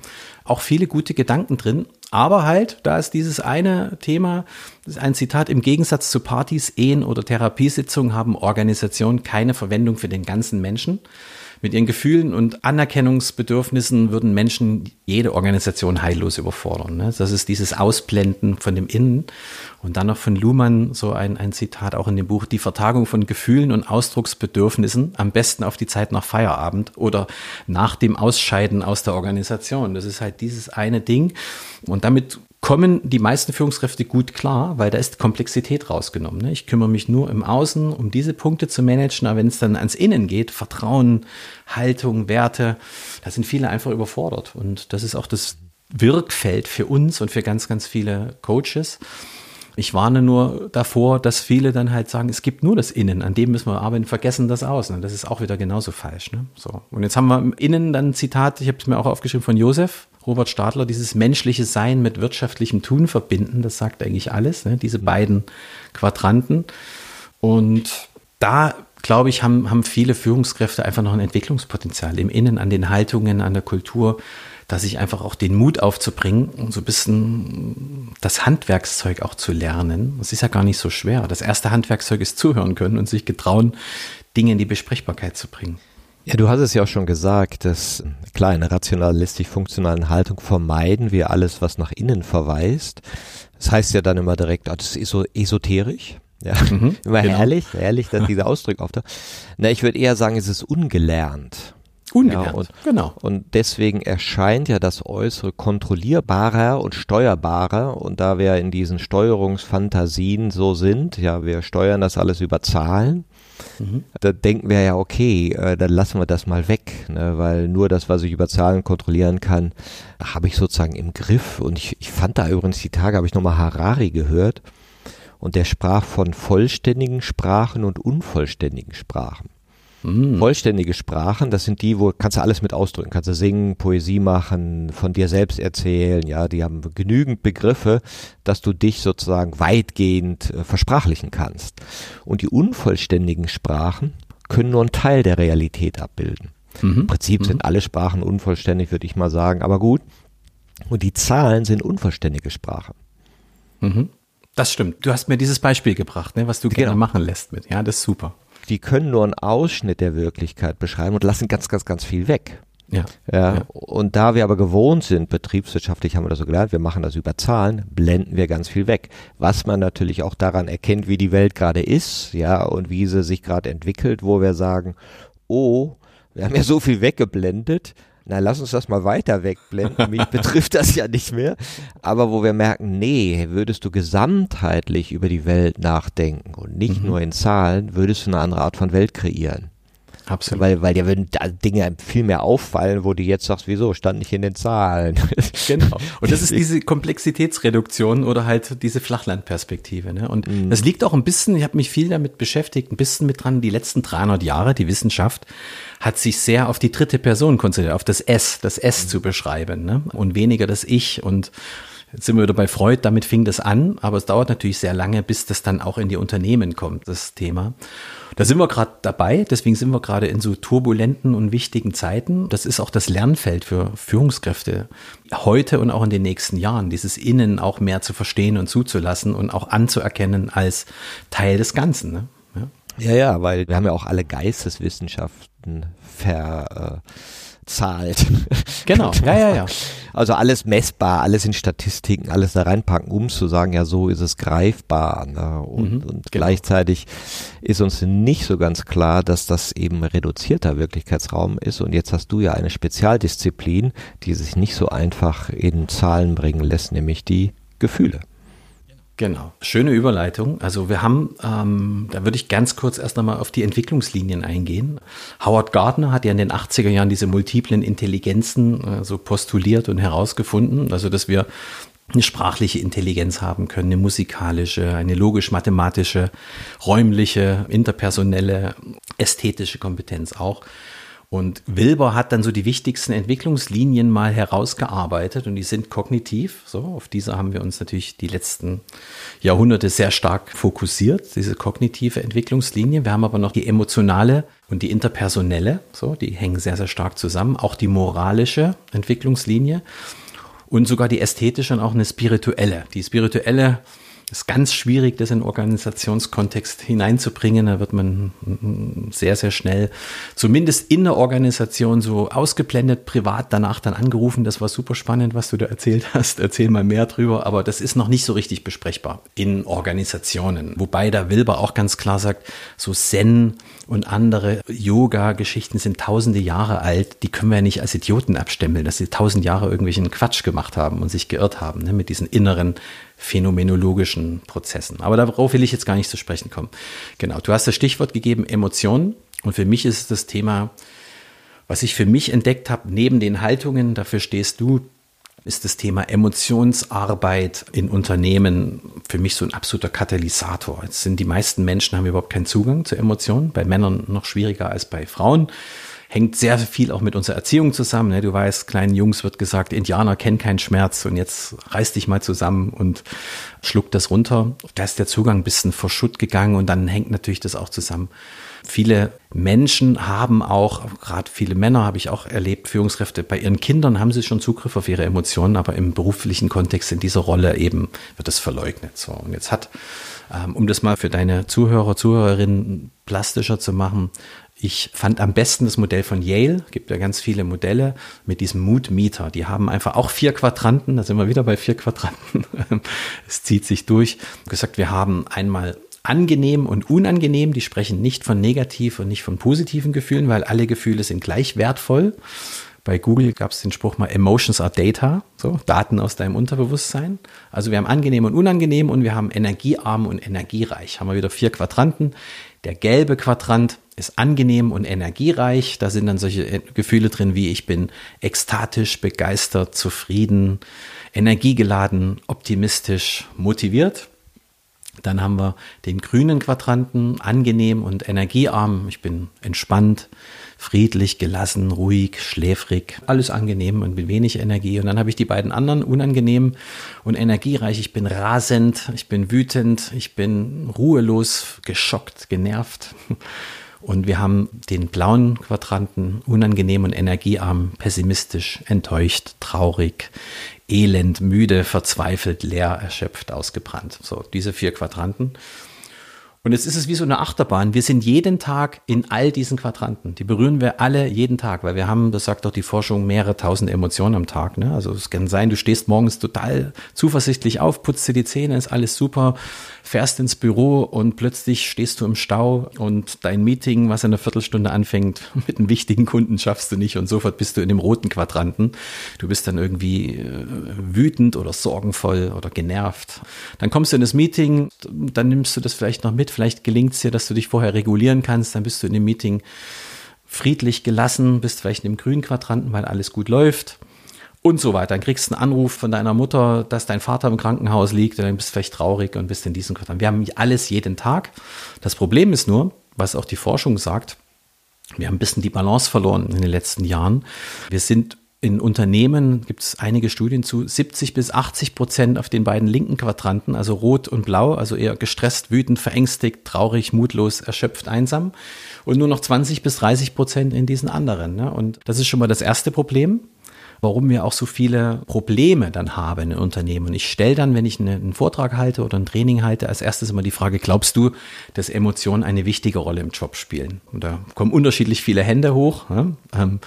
auch viele gute Gedanken drin, aber halt, da ist dieses eine Thema, das ist ein Zitat, im Gegensatz zu Partys, Ehen oder Therapiesitzungen haben Organisationen keine Verwendung für den ganzen Menschen. Mit ihren Gefühlen und Anerkennungsbedürfnissen würden Menschen jede Organisation heillos überfordern. Ne? Das ist dieses Ausblenden von dem Innen. Und dann noch von Luhmann so ein, ein Zitat auch in dem Buch, die Vertagung von Gefühlen und Ausdrucksbedürfnissen am besten auf die Zeit nach Feierabend oder nach dem Ausscheiden aus der Organisation. Das ist halt dieses eine Ding. Und damit kommen die meisten Führungskräfte gut klar, weil da ist Komplexität rausgenommen. Ne? Ich kümmere mich nur im Außen, um diese Punkte zu managen, aber wenn es dann ans Innen geht, Vertrauen, Haltung, Werte, da sind viele einfach überfordert. Und das ist auch das Wirkfeld für uns und für ganz, ganz viele Coaches. Ich warne nur davor, dass viele dann halt sagen, es gibt nur das Innen, an dem müssen wir arbeiten, vergessen das Außen. Das ist auch wieder genauso falsch. Ne? So. Und jetzt haben wir im Innen dann ein Zitat, ich habe es mir auch aufgeschrieben von Josef, Robert Stadler, dieses menschliche Sein mit wirtschaftlichem Tun verbinden, das sagt eigentlich alles, ne? diese beiden Quadranten. Und da, glaube ich, haben, haben viele Führungskräfte einfach noch ein Entwicklungspotenzial im Innen, an den Haltungen, an der Kultur, dass ich einfach auch den Mut aufzubringen und so ein bisschen das Handwerkszeug auch zu lernen. Das ist ja gar nicht so schwer. Das erste Handwerkszeug ist zuhören können und sich getrauen, Dinge in die Besprechbarkeit zu bringen. Ja, du hast es ja auch schon gesagt, dass klar, in einer rationalistisch-funktionalen Haltung vermeiden wir alles, was nach innen verweist. Das heißt ja dann immer direkt, oh, das ist so esoterisch. Ja, mhm, immer genau. herrlich, herrlich, dass diese Ausdrücke auftauchen. Na, ich würde eher sagen, es ist ungelernt. Ungelernt, ja, und, genau. Und deswegen erscheint ja das Äußere kontrollierbarer und steuerbarer. Und da wir in diesen Steuerungsfantasien so sind, ja, wir steuern das alles über Zahlen, Mhm. Da denken wir ja, okay, äh, dann lassen wir das mal weg, ne, weil nur das, was ich über Zahlen kontrollieren kann, habe ich sozusagen im Griff. Und ich, ich fand da übrigens die Tage, habe ich nochmal Harari gehört und der sprach von vollständigen Sprachen und unvollständigen Sprachen. Mm. Vollständige Sprachen, das sind die, wo kannst du alles mit ausdrücken, kannst du singen, Poesie machen, von dir selbst erzählen, ja, die haben genügend Begriffe, dass du dich sozusagen weitgehend äh, versprachlichen kannst. Und die unvollständigen Sprachen können nur einen Teil der Realität abbilden. Mhm. Im Prinzip mhm. sind alle Sprachen unvollständig, würde ich mal sagen, aber gut. Und die Zahlen sind unvollständige Sprachen. Mhm. Das stimmt. Du hast mir dieses Beispiel gebracht, ne, was du genau. gerne machen lässt mit. Ja, das ist super die können nur einen Ausschnitt der Wirklichkeit beschreiben und lassen ganz, ganz, ganz viel weg. Ja, ja, ja. Und da wir aber gewohnt sind, betriebswirtschaftlich haben wir das so gelernt, wir machen das über Zahlen, blenden wir ganz viel weg. Was man natürlich auch daran erkennt, wie die Welt gerade ist, ja, und wie sie sich gerade entwickelt, wo wir sagen, oh, wir haben ja so viel weggeblendet, na, lass uns das mal weiter wegblenden. Mich betrifft das ja nicht mehr. Aber wo wir merken, nee, würdest du gesamtheitlich über die Welt nachdenken und nicht mhm. nur in Zahlen, würdest du eine andere Art von Welt kreieren. Absolut. Weil, weil dir würden Dinge viel mehr auffallen, wo du jetzt sagst, wieso, stand nicht in den Zahlen. Genau. Und das ist diese Komplexitätsreduktion oder halt diese Flachlandperspektive. Ne? Und mm. das liegt auch ein bisschen, ich habe mich viel damit beschäftigt, ein bisschen mit dran, die letzten 300 Jahre, die Wissenschaft hat sich sehr auf die dritte Person konzentriert, auf das S, das S mm. zu beschreiben ne? und weniger das Ich und Jetzt sind wir wieder bei Freud, damit fing das an, aber es dauert natürlich sehr lange, bis das dann auch in die Unternehmen kommt, das Thema. Da sind wir gerade dabei, deswegen sind wir gerade in so turbulenten und wichtigen Zeiten. Das ist auch das Lernfeld für Führungskräfte heute und auch in den nächsten Jahren, dieses Innen auch mehr zu verstehen und zuzulassen und auch anzuerkennen als Teil des Ganzen. Ne? Ja. ja, ja, weil wir haben ja auch alle Geisteswissenschaften ver. Zahlt. Genau, ja, ja, ja. Also alles messbar, alles in Statistiken, alles da reinpacken, um zu sagen, ja, so ist es greifbar. Ne? Und, mhm, und genau. gleichzeitig ist uns nicht so ganz klar, dass das eben reduzierter Wirklichkeitsraum ist. Und jetzt hast du ja eine Spezialdisziplin, die sich nicht so einfach in Zahlen bringen lässt, nämlich die Gefühle. Genau, schöne Überleitung. Also wir haben, ähm, da würde ich ganz kurz erst nochmal auf die Entwicklungslinien eingehen. Howard Gardner hat ja in den 80er Jahren diese multiplen Intelligenzen äh, so postuliert und herausgefunden, also dass wir eine sprachliche Intelligenz haben können, eine musikalische, eine logisch-mathematische, räumliche, interpersonelle, ästhetische Kompetenz auch. Und Wilber hat dann so die wichtigsten Entwicklungslinien mal herausgearbeitet und die sind kognitiv. So, auf diese haben wir uns natürlich die letzten Jahrhunderte sehr stark fokussiert, diese kognitive Entwicklungslinie. Wir haben aber noch die emotionale und die interpersonelle. So, die hängen sehr, sehr stark zusammen. Auch die moralische Entwicklungslinie und sogar die ästhetische und auch eine spirituelle. Die spirituelle ist ganz schwierig, das in Organisationskontext hineinzubringen. Da wird man sehr, sehr schnell, zumindest in der Organisation, so ausgeblendet, privat danach dann angerufen. Das war super spannend, was du da erzählt hast. Erzähl mal mehr drüber. Aber das ist noch nicht so richtig besprechbar in Organisationen. Wobei da Wilber auch ganz klar sagt, so Zen und andere Yoga-Geschichten sind tausende Jahre alt. Die können wir ja nicht als Idioten abstempeln, dass sie tausend Jahre irgendwelchen Quatsch gemacht haben und sich geirrt haben ne, mit diesen inneren phänomenologischen Prozessen. Aber darauf will ich jetzt gar nicht zu sprechen kommen. Genau, du hast das Stichwort gegeben, Emotionen. Und für mich ist es das Thema, was ich für mich entdeckt habe, neben den Haltungen, dafür stehst du, ist das Thema Emotionsarbeit in Unternehmen für mich so ein absoluter Katalysator. Jetzt sind die meisten Menschen haben überhaupt keinen Zugang zu Emotionen, bei Männern noch schwieriger als bei Frauen hängt sehr viel auch mit unserer Erziehung zusammen. Ne? Du weißt, kleinen Jungs wird gesagt, Indianer kennen keinen Schmerz und jetzt reiß dich mal zusammen und schluck das runter. Da ist der Zugang ein bisschen verschutt gegangen und dann hängt natürlich das auch zusammen. Viele Menschen haben auch, gerade viele Männer habe ich auch erlebt, Führungskräfte, bei ihren Kindern haben sie schon Zugriff auf ihre Emotionen, aber im beruflichen Kontext in dieser Rolle eben wird das verleugnet. So, und jetzt hat, ähm, um das mal für deine Zuhörer, Zuhörerinnen plastischer zu machen, ich fand am besten das Modell von Yale, gibt ja ganz viele Modelle mit diesem Mood Meter. Die haben einfach auch vier Quadranten, da sind wir wieder bei vier Quadranten. es zieht sich durch. Gesagt, wir haben einmal angenehm und unangenehm, die sprechen nicht von negativ und nicht von positiven Gefühlen, weil alle Gefühle sind gleich wertvoll. Bei Google gab es den Spruch mal, Emotions are Data, so Daten aus deinem Unterbewusstsein. Also wir haben angenehm und unangenehm und wir haben energiearm und energiereich. Haben wir wieder vier Quadranten. Der gelbe Quadrant ist angenehm und energiereich. Da sind dann solche Gefühle drin wie ich bin ekstatisch, begeistert, zufrieden, energiegeladen, optimistisch, motiviert. Dann haben wir den grünen Quadranten, angenehm und energiearm. Ich bin entspannt, friedlich, gelassen, ruhig, schläfrig, alles angenehm und mit wenig Energie. Und dann habe ich die beiden anderen, unangenehm und energiereich. Ich bin rasend, ich bin wütend, ich bin ruhelos, geschockt, genervt. Und wir haben den blauen Quadranten, unangenehm und energiearm, pessimistisch, enttäuscht, traurig, elend, müde, verzweifelt, leer, erschöpft, ausgebrannt. So, diese vier Quadranten. Und jetzt ist es wie so eine Achterbahn. Wir sind jeden Tag in all diesen Quadranten. Die berühren wir alle jeden Tag, weil wir haben, das sagt doch die Forschung, mehrere tausend Emotionen am Tag. Ne? Also es kann sein, du stehst morgens total zuversichtlich auf, putzt dir die Zähne, ist alles super, fährst ins Büro und plötzlich stehst du im Stau und dein Meeting, was in einer Viertelstunde anfängt, mit einem wichtigen Kunden schaffst du nicht und sofort bist du in dem roten Quadranten. Du bist dann irgendwie äh, wütend oder sorgenvoll oder genervt. Dann kommst du in das Meeting, dann nimmst du das vielleicht noch mit, vielleicht gelingt es dir, dass du dich vorher regulieren kannst, dann bist du in dem Meeting friedlich gelassen, bist vielleicht in dem grünen Quadranten, weil alles gut läuft und so weiter. Dann kriegst du einen Anruf von deiner Mutter, dass dein Vater im Krankenhaus liegt und dann bist du vielleicht traurig und bist in diesem Quartal. Wir haben alles jeden Tag. Das Problem ist nur, was auch die Forschung sagt, wir haben ein bisschen die Balance verloren in den letzten Jahren. Wir sind in Unternehmen gibt es einige Studien zu 70 bis 80 Prozent auf den beiden linken Quadranten, also rot und blau, also eher gestresst, wütend, verängstigt, traurig, mutlos, erschöpft, einsam. Und nur noch 20 bis 30 Prozent in diesen anderen. Ne? Und das ist schon mal das erste Problem warum wir auch so viele Probleme dann haben in Unternehmen. Und ich stelle dann, wenn ich einen Vortrag halte oder ein Training halte, als erstes immer die Frage, glaubst du, dass Emotionen eine wichtige Rolle im Job spielen? Und da kommen unterschiedlich viele Hände hoch. Ja? Ähm,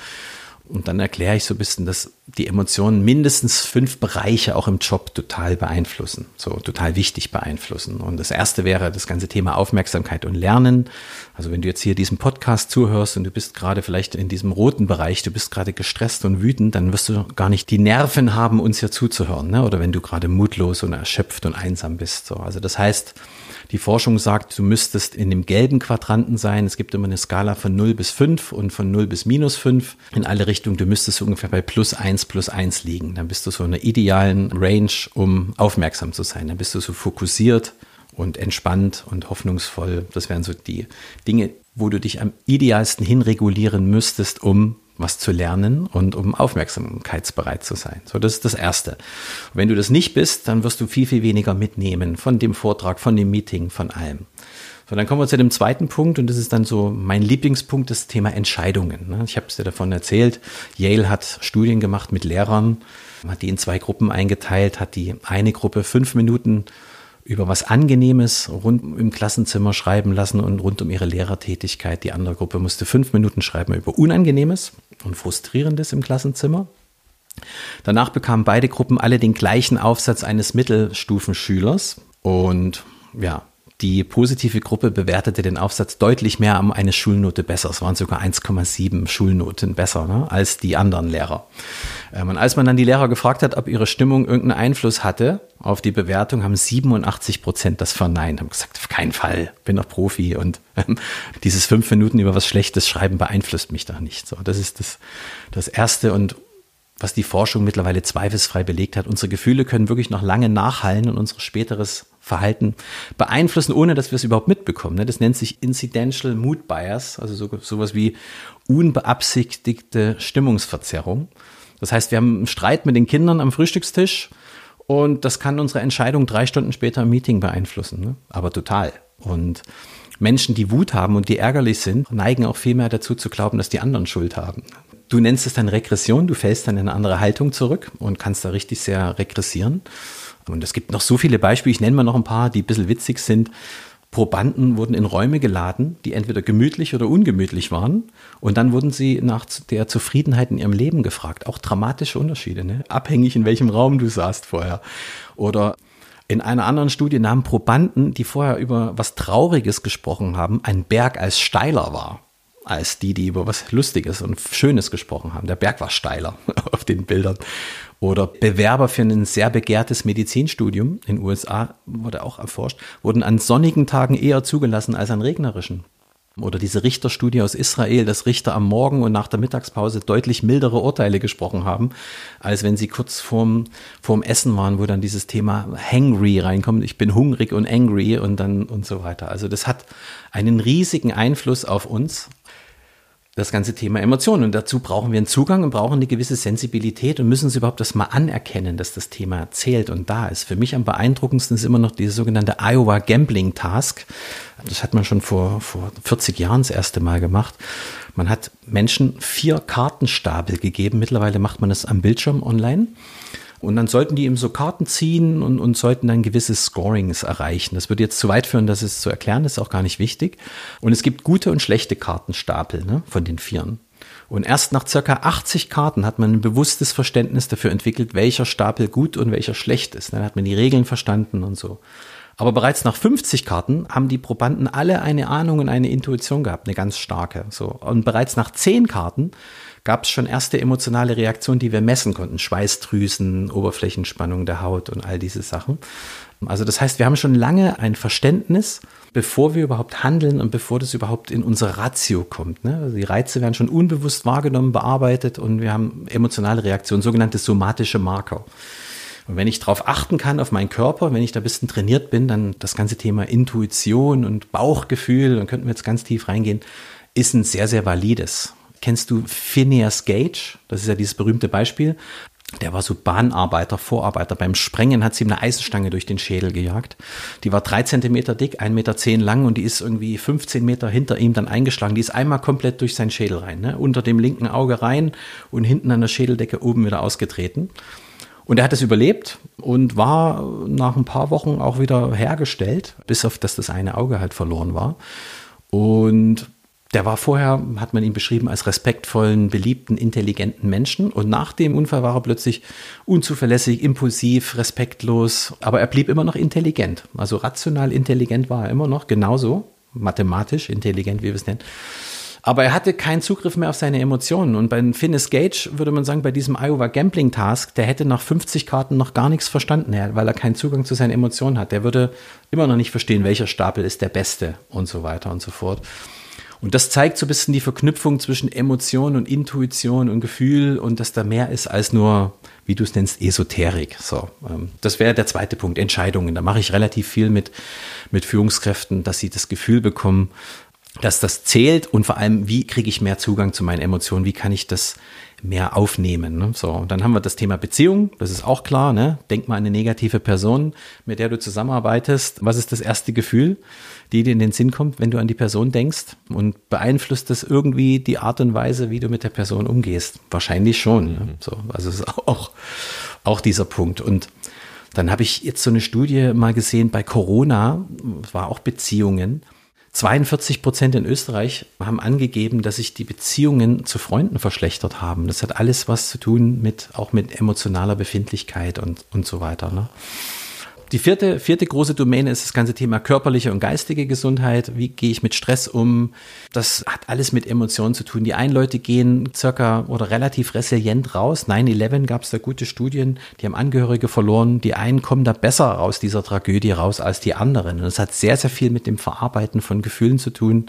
und dann erkläre ich so ein bisschen, dass die Emotionen mindestens fünf Bereiche auch im Job total beeinflussen, so total wichtig beeinflussen. Und das erste wäre das ganze Thema Aufmerksamkeit und Lernen. Also wenn du jetzt hier diesem Podcast zuhörst und du bist gerade vielleicht in diesem roten Bereich, du bist gerade gestresst und wütend, dann wirst du gar nicht die Nerven haben, uns hier zuzuhören. Ne? Oder wenn du gerade mutlos und erschöpft und einsam bist. So. Also das heißt, die Forschung sagt, du müsstest in dem gelben Quadranten sein. Es gibt immer eine Skala von 0 bis 5 und von 0 bis minus 5 in alle Richtungen. Du müsstest ungefähr bei plus 1 plus 1 liegen. Dann bist du so in einer idealen Range, um aufmerksam zu sein. Dann bist du so fokussiert und entspannt und hoffnungsvoll. Das wären so die Dinge, wo du dich am idealsten hinregulieren müsstest, um was zu lernen und um aufmerksamkeitsbereit zu sein. So, das ist das Erste. Und wenn du das nicht bist, dann wirst du viel, viel weniger mitnehmen von dem Vortrag, von dem Meeting, von allem. So, dann kommen wir zu dem zweiten Punkt und das ist dann so mein Lieblingspunkt, das Thema Entscheidungen. Ne? Ich habe es dir davon erzählt. Yale hat Studien gemacht mit Lehrern, hat die in zwei Gruppen eingeteilt, hat die eine Gruppe fünf Minuten über was Angenehmes rund im Klassenzimmer schreiben lassen und rund um ihre Lehrertätigkeit. Die andere Gruppe musste fünf Minuten schreiben über Unangenehmes und Frustrierendes im Klassenzimmer. Danach bekamen beide Gruppen alle den gleichen Aufsatz eines Mittelstufenschülers und ja, die positive Gruppe bewertete den Aufsatz deutlich mehr um eine Schulnote besser. Es waren sogar 1,7 Schulnoten besser ne, als die anderen Lehrer. Ähm, und als man dann die Lehrer gefragt hat, ob ihre Stimmung irgendeinen Einfluss hatte auf die Bewertung, haben 87 Prozent das verneint, haben gesagt, auf keinen Fall, bin doch Profi und ähm, dieses fünf Minuten über was Schlechtes schreiben beeinflusst mich doch nicht. So, das ist das, das Erste und was die Forschung mittlerweile zweifelsfrei belegt hat. Unsere Gefühle können wirklich noch lange nachhallen und unser späteres Verhalten beeinflussen, ohne dass wir es überhaupt mitbekommen. Ne? Das nennt sich Incidental Mood Bias, also so, sowas wie unbeabsichtigte Stimmungsverzerrung. Das heißt, wir haben einen Streit mit den Kindern am Frühstückstisch und das kann unsere Entscheidung drei Stunden später im Meeting beeinflussen. Ne? Aber total. Und Menschen, die Wut haben und die ärgerlich sind, neigen auch viel mehr dazu zu glauben, dass die anderen Schuld haben. Du nennst es dann Regression, du fällst dann in eine andere Haltung zurück und kannst da richtig sehr regressieren. Und es gibt noch so viele Beispiele, ich nenne mal noch ein paar, die ein bisschen witzig sind. Probanden wurden in Räume geladen, die entweder gemütlich oder ungemütlich waren. Und dann wurden sie nach der Zufriedenheit in ihrem Leben gefragt. Auch dramatische Unterschiede, ne? abhängig in welchem Raum du saßt vorher. Oder in einer anderen Studie nahmen Probanden, die vorher über was Trauriges gesprochen haben, ein Berg als steiler war als die, die über was Lustiges und Schönes gesprochen haben. Der Berg war steiler auf den Bildern. Oder Bewerber für ein sehr begehrtes Medizinstudium in den USA, wurde auch erforscht, wurden an sonnigen Tagen eher zugelassen als an regnerischen. Oder diese Richterstudie aus Israel, dass Richter am Morgen und nach der Mittagspause deutlich mildere Urteile gesprochen haben, als wenn sie kurz vorm, vorm Essen waren, wo dann dieses Thema hangry reinkommt. Ich bin hungrig und angry und dann und so weiter. Also das hat einen riesigen Einfluss auf uns das ganze Thema Emotionen. Und dazu brauchen wir einen Zugang und brauchen eine gewisse Sensibilität und müssen sie überhaupt das mal anerkennen, dass das Thema zählt und da ist. Für mich am beeindruckendsten ist immer noch diese sogenannte Iowa Gambling Task. Das hat man schon vor, vor 40 Jahren das erste Mal gemacht. Man hat Menschen vier Kartenstapel gegeben. Mittlerweile macht man das am Bildschirm online. Und dann sollten die eben so Karten ziehen und, und sollten dann gewisse Scorings erreichen. Das würde jetzt zu weit führen, das ist zu erklären, das ist auch gar nicht wichtig. Und es gibt gute und schlechte Kartenstapel ne, von den Vieren. Und erst nach circa 80 Karten hat man ein bewusstes Verständnis dafür entwickelt, welcher Stapel gut und welcher schlecht ist. Dann hat man die Regeln verstanden und so. Aber bereits nach 50 Karten haben die Probanden alle eine Ahnung und eine Intuition gehabt, eine ganz starke. So. Und bereits nach 10 Karten gab es schon erste emotionale Reaktionen, die wir messen konnten. Schweißdrüsen, Oberflächenspannung der Haut und all diese Sachen. Also das heißt, wir haben schon lange ein Verständnis, bevor wir überhaupt handeln und bevor das überhaupt in unsere Ratio kommt. Ne? Also die Reize werden schon unbewusst wahrgenommen, bearbeitet und wir haben emotionale Reaktionen, sogenannte somatische Marker. Und wenn ich darauf achten kann, auf meinen Körper, wenn ich da ein bisschen trainiert bin, dann das ganze Thema Intuition und Bauchgefühl, dann könnten wir jetzt ganz tief reingehen, ist ein sehr, sehr valides Kennst du Phineas Gage? Das ist ja dieses berühmte Beispiel. Der war so Bahnarbeiter, Vorarbeiter. Beim Sprengen hat sie ihm eine Eisenstange durch den Schädel gejagt. Die war drei Zentimeter dick, ein Meter zehn lang und die ist irgendwie 15 Meter hinter ihm dann eingeschlagen. Die ist einmal komplett durch seinen Schädel rein, ne? unter dem linken Auge rein und hinten an der Schädeldecke oben wieder ausgetreten. Und er hat es überlebt und war nach ein paar Wochen auch wieder hergestellt, bis auf dass das eine Auge halt verloren war. Und der war vorher, hat man ihn beschrieben, als respektvollen, beliebten, intelligenten Menschen. Und nach dem Unfall war er plötzlich unzuverlässig, impulsiv, respektlos. Aber er blieb immer noch intelligent. Also rational intelligent war er immer noch, genauso. Mathematisch intelligent, wie wir es nennen. Aber er hatte keinen Zugriff mehr auf seine Emotionen. Und bei Finnis Gage würde man sagen, bei diesem Iowa Gambling Task, der hätte nach 50 Karten noch gar nichts verstanden, weil er keinen Zugang zu seinen Emotionen hat. Der würde immer noch nicht verstehen, welcher Stapel ist der beste und so weiter und so fort. Und das zeigt so ein bisschen die Verknüpfung zwischen Emotion und Intuition und Gefühl und dass da mehr ist als nur, wie du es nennst, Esoterik. So, ähm, das wäre der zweite Punkt, Entscheidungen. Da mache ich relativ viel mit, mit Führungskräften, dass sie das Gefühl bekommen, dass das zählt und vor allem, wie kriege ich mehr Zugang zu meinen Emotionen, wie kann ich das mehr aufnehmen. Ne? So, und dann haben wir das Thema Beziehung, das ist auch klar. Ne? Denk mal an eine negative Person, mit der du zusammenarbeitest. Was ist das erste Gefühl? die dir in den Sinn kommt, wenn du an die Person denkst? Und beeinflusst das irgendwie die Art und Weise, wie du mit der Person umgehst? Wahrscheinlich schon. Ne? So, also es ist auch, auch dieser Punkt. Und dann habe ich jetzt so eine Studie mal gesehen bei Corona, war auch Beziehungen. 42 Prozent in Österreich haben angegeben, dass sich die Beziehungen zu Freunden verschlechtert haben. Das hat alles was zu tun mit, auch mit emotionaler Befindlichkeit und, und so weiter. Ne? Die vierte, vierte große Domäne ist das ganze Thema körperliche und geistige Gesundheit. Wie gehe ich mit Stress um? Das hat alles mit Emotionen zu tun. Die einen Leute gehen circa oder relativ resilient raus. 9-11 gab es da gute Studien, die haben Angehörige verloren. Die einen kommen da besser aus dieser Tragödie raus als die anderen. Und das hat sehr, sehr viel mit dem Verarbeiten von Gefühlen zu tun.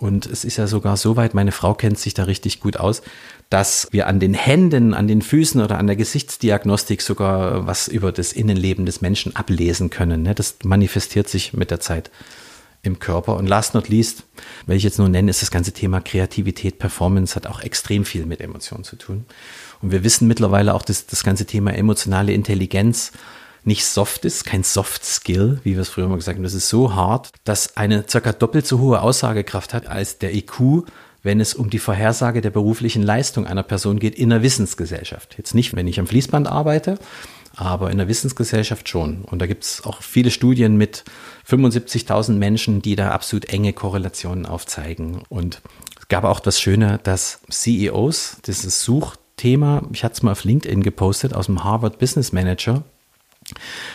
Und es ist ja sogar so weit, meine Frau kennt sich da richtig gut aus, dass wir an den Händen, an den Füßen oder an der Gesichtsdiagnostik sogar was über das Innenleben des Menschen ablesen können. Ne? Das manifestiert sich mit der Zeit im Körper. Und last not least, wenn ich jetzt nur nenne, ist das ganze Thema Kreativität, Performance hat auch extrem viel mit Emotionen zu tun. Und wir wissen mittlerweile auch, dass das ganze Thema emotionale Intelligenz nicht soft ist, kein Soft Skill, wie wir es früher mal gesagt haben. Das ist so hart, dass eine circa doppelt so hohe Aussagekraft hat als der IQ, wenn es um die Vorhersage der beruflichen Leistung einer Person geht in einer Wissensgesellschaft. Jetzt nicht, wenn ich am Fließband arbeite, aber in der Wissensgesellschaft schon. Und da gibt es auch viele Studien mit 75.000 Menschen, die da absolut enge Korrelationen aufzeigen. Und es gab auch das Schöne, dass CEOs, dieses Suchthema, ich hatte es mal auf LinkedIn gepostet aus dem Harvard Business Manager,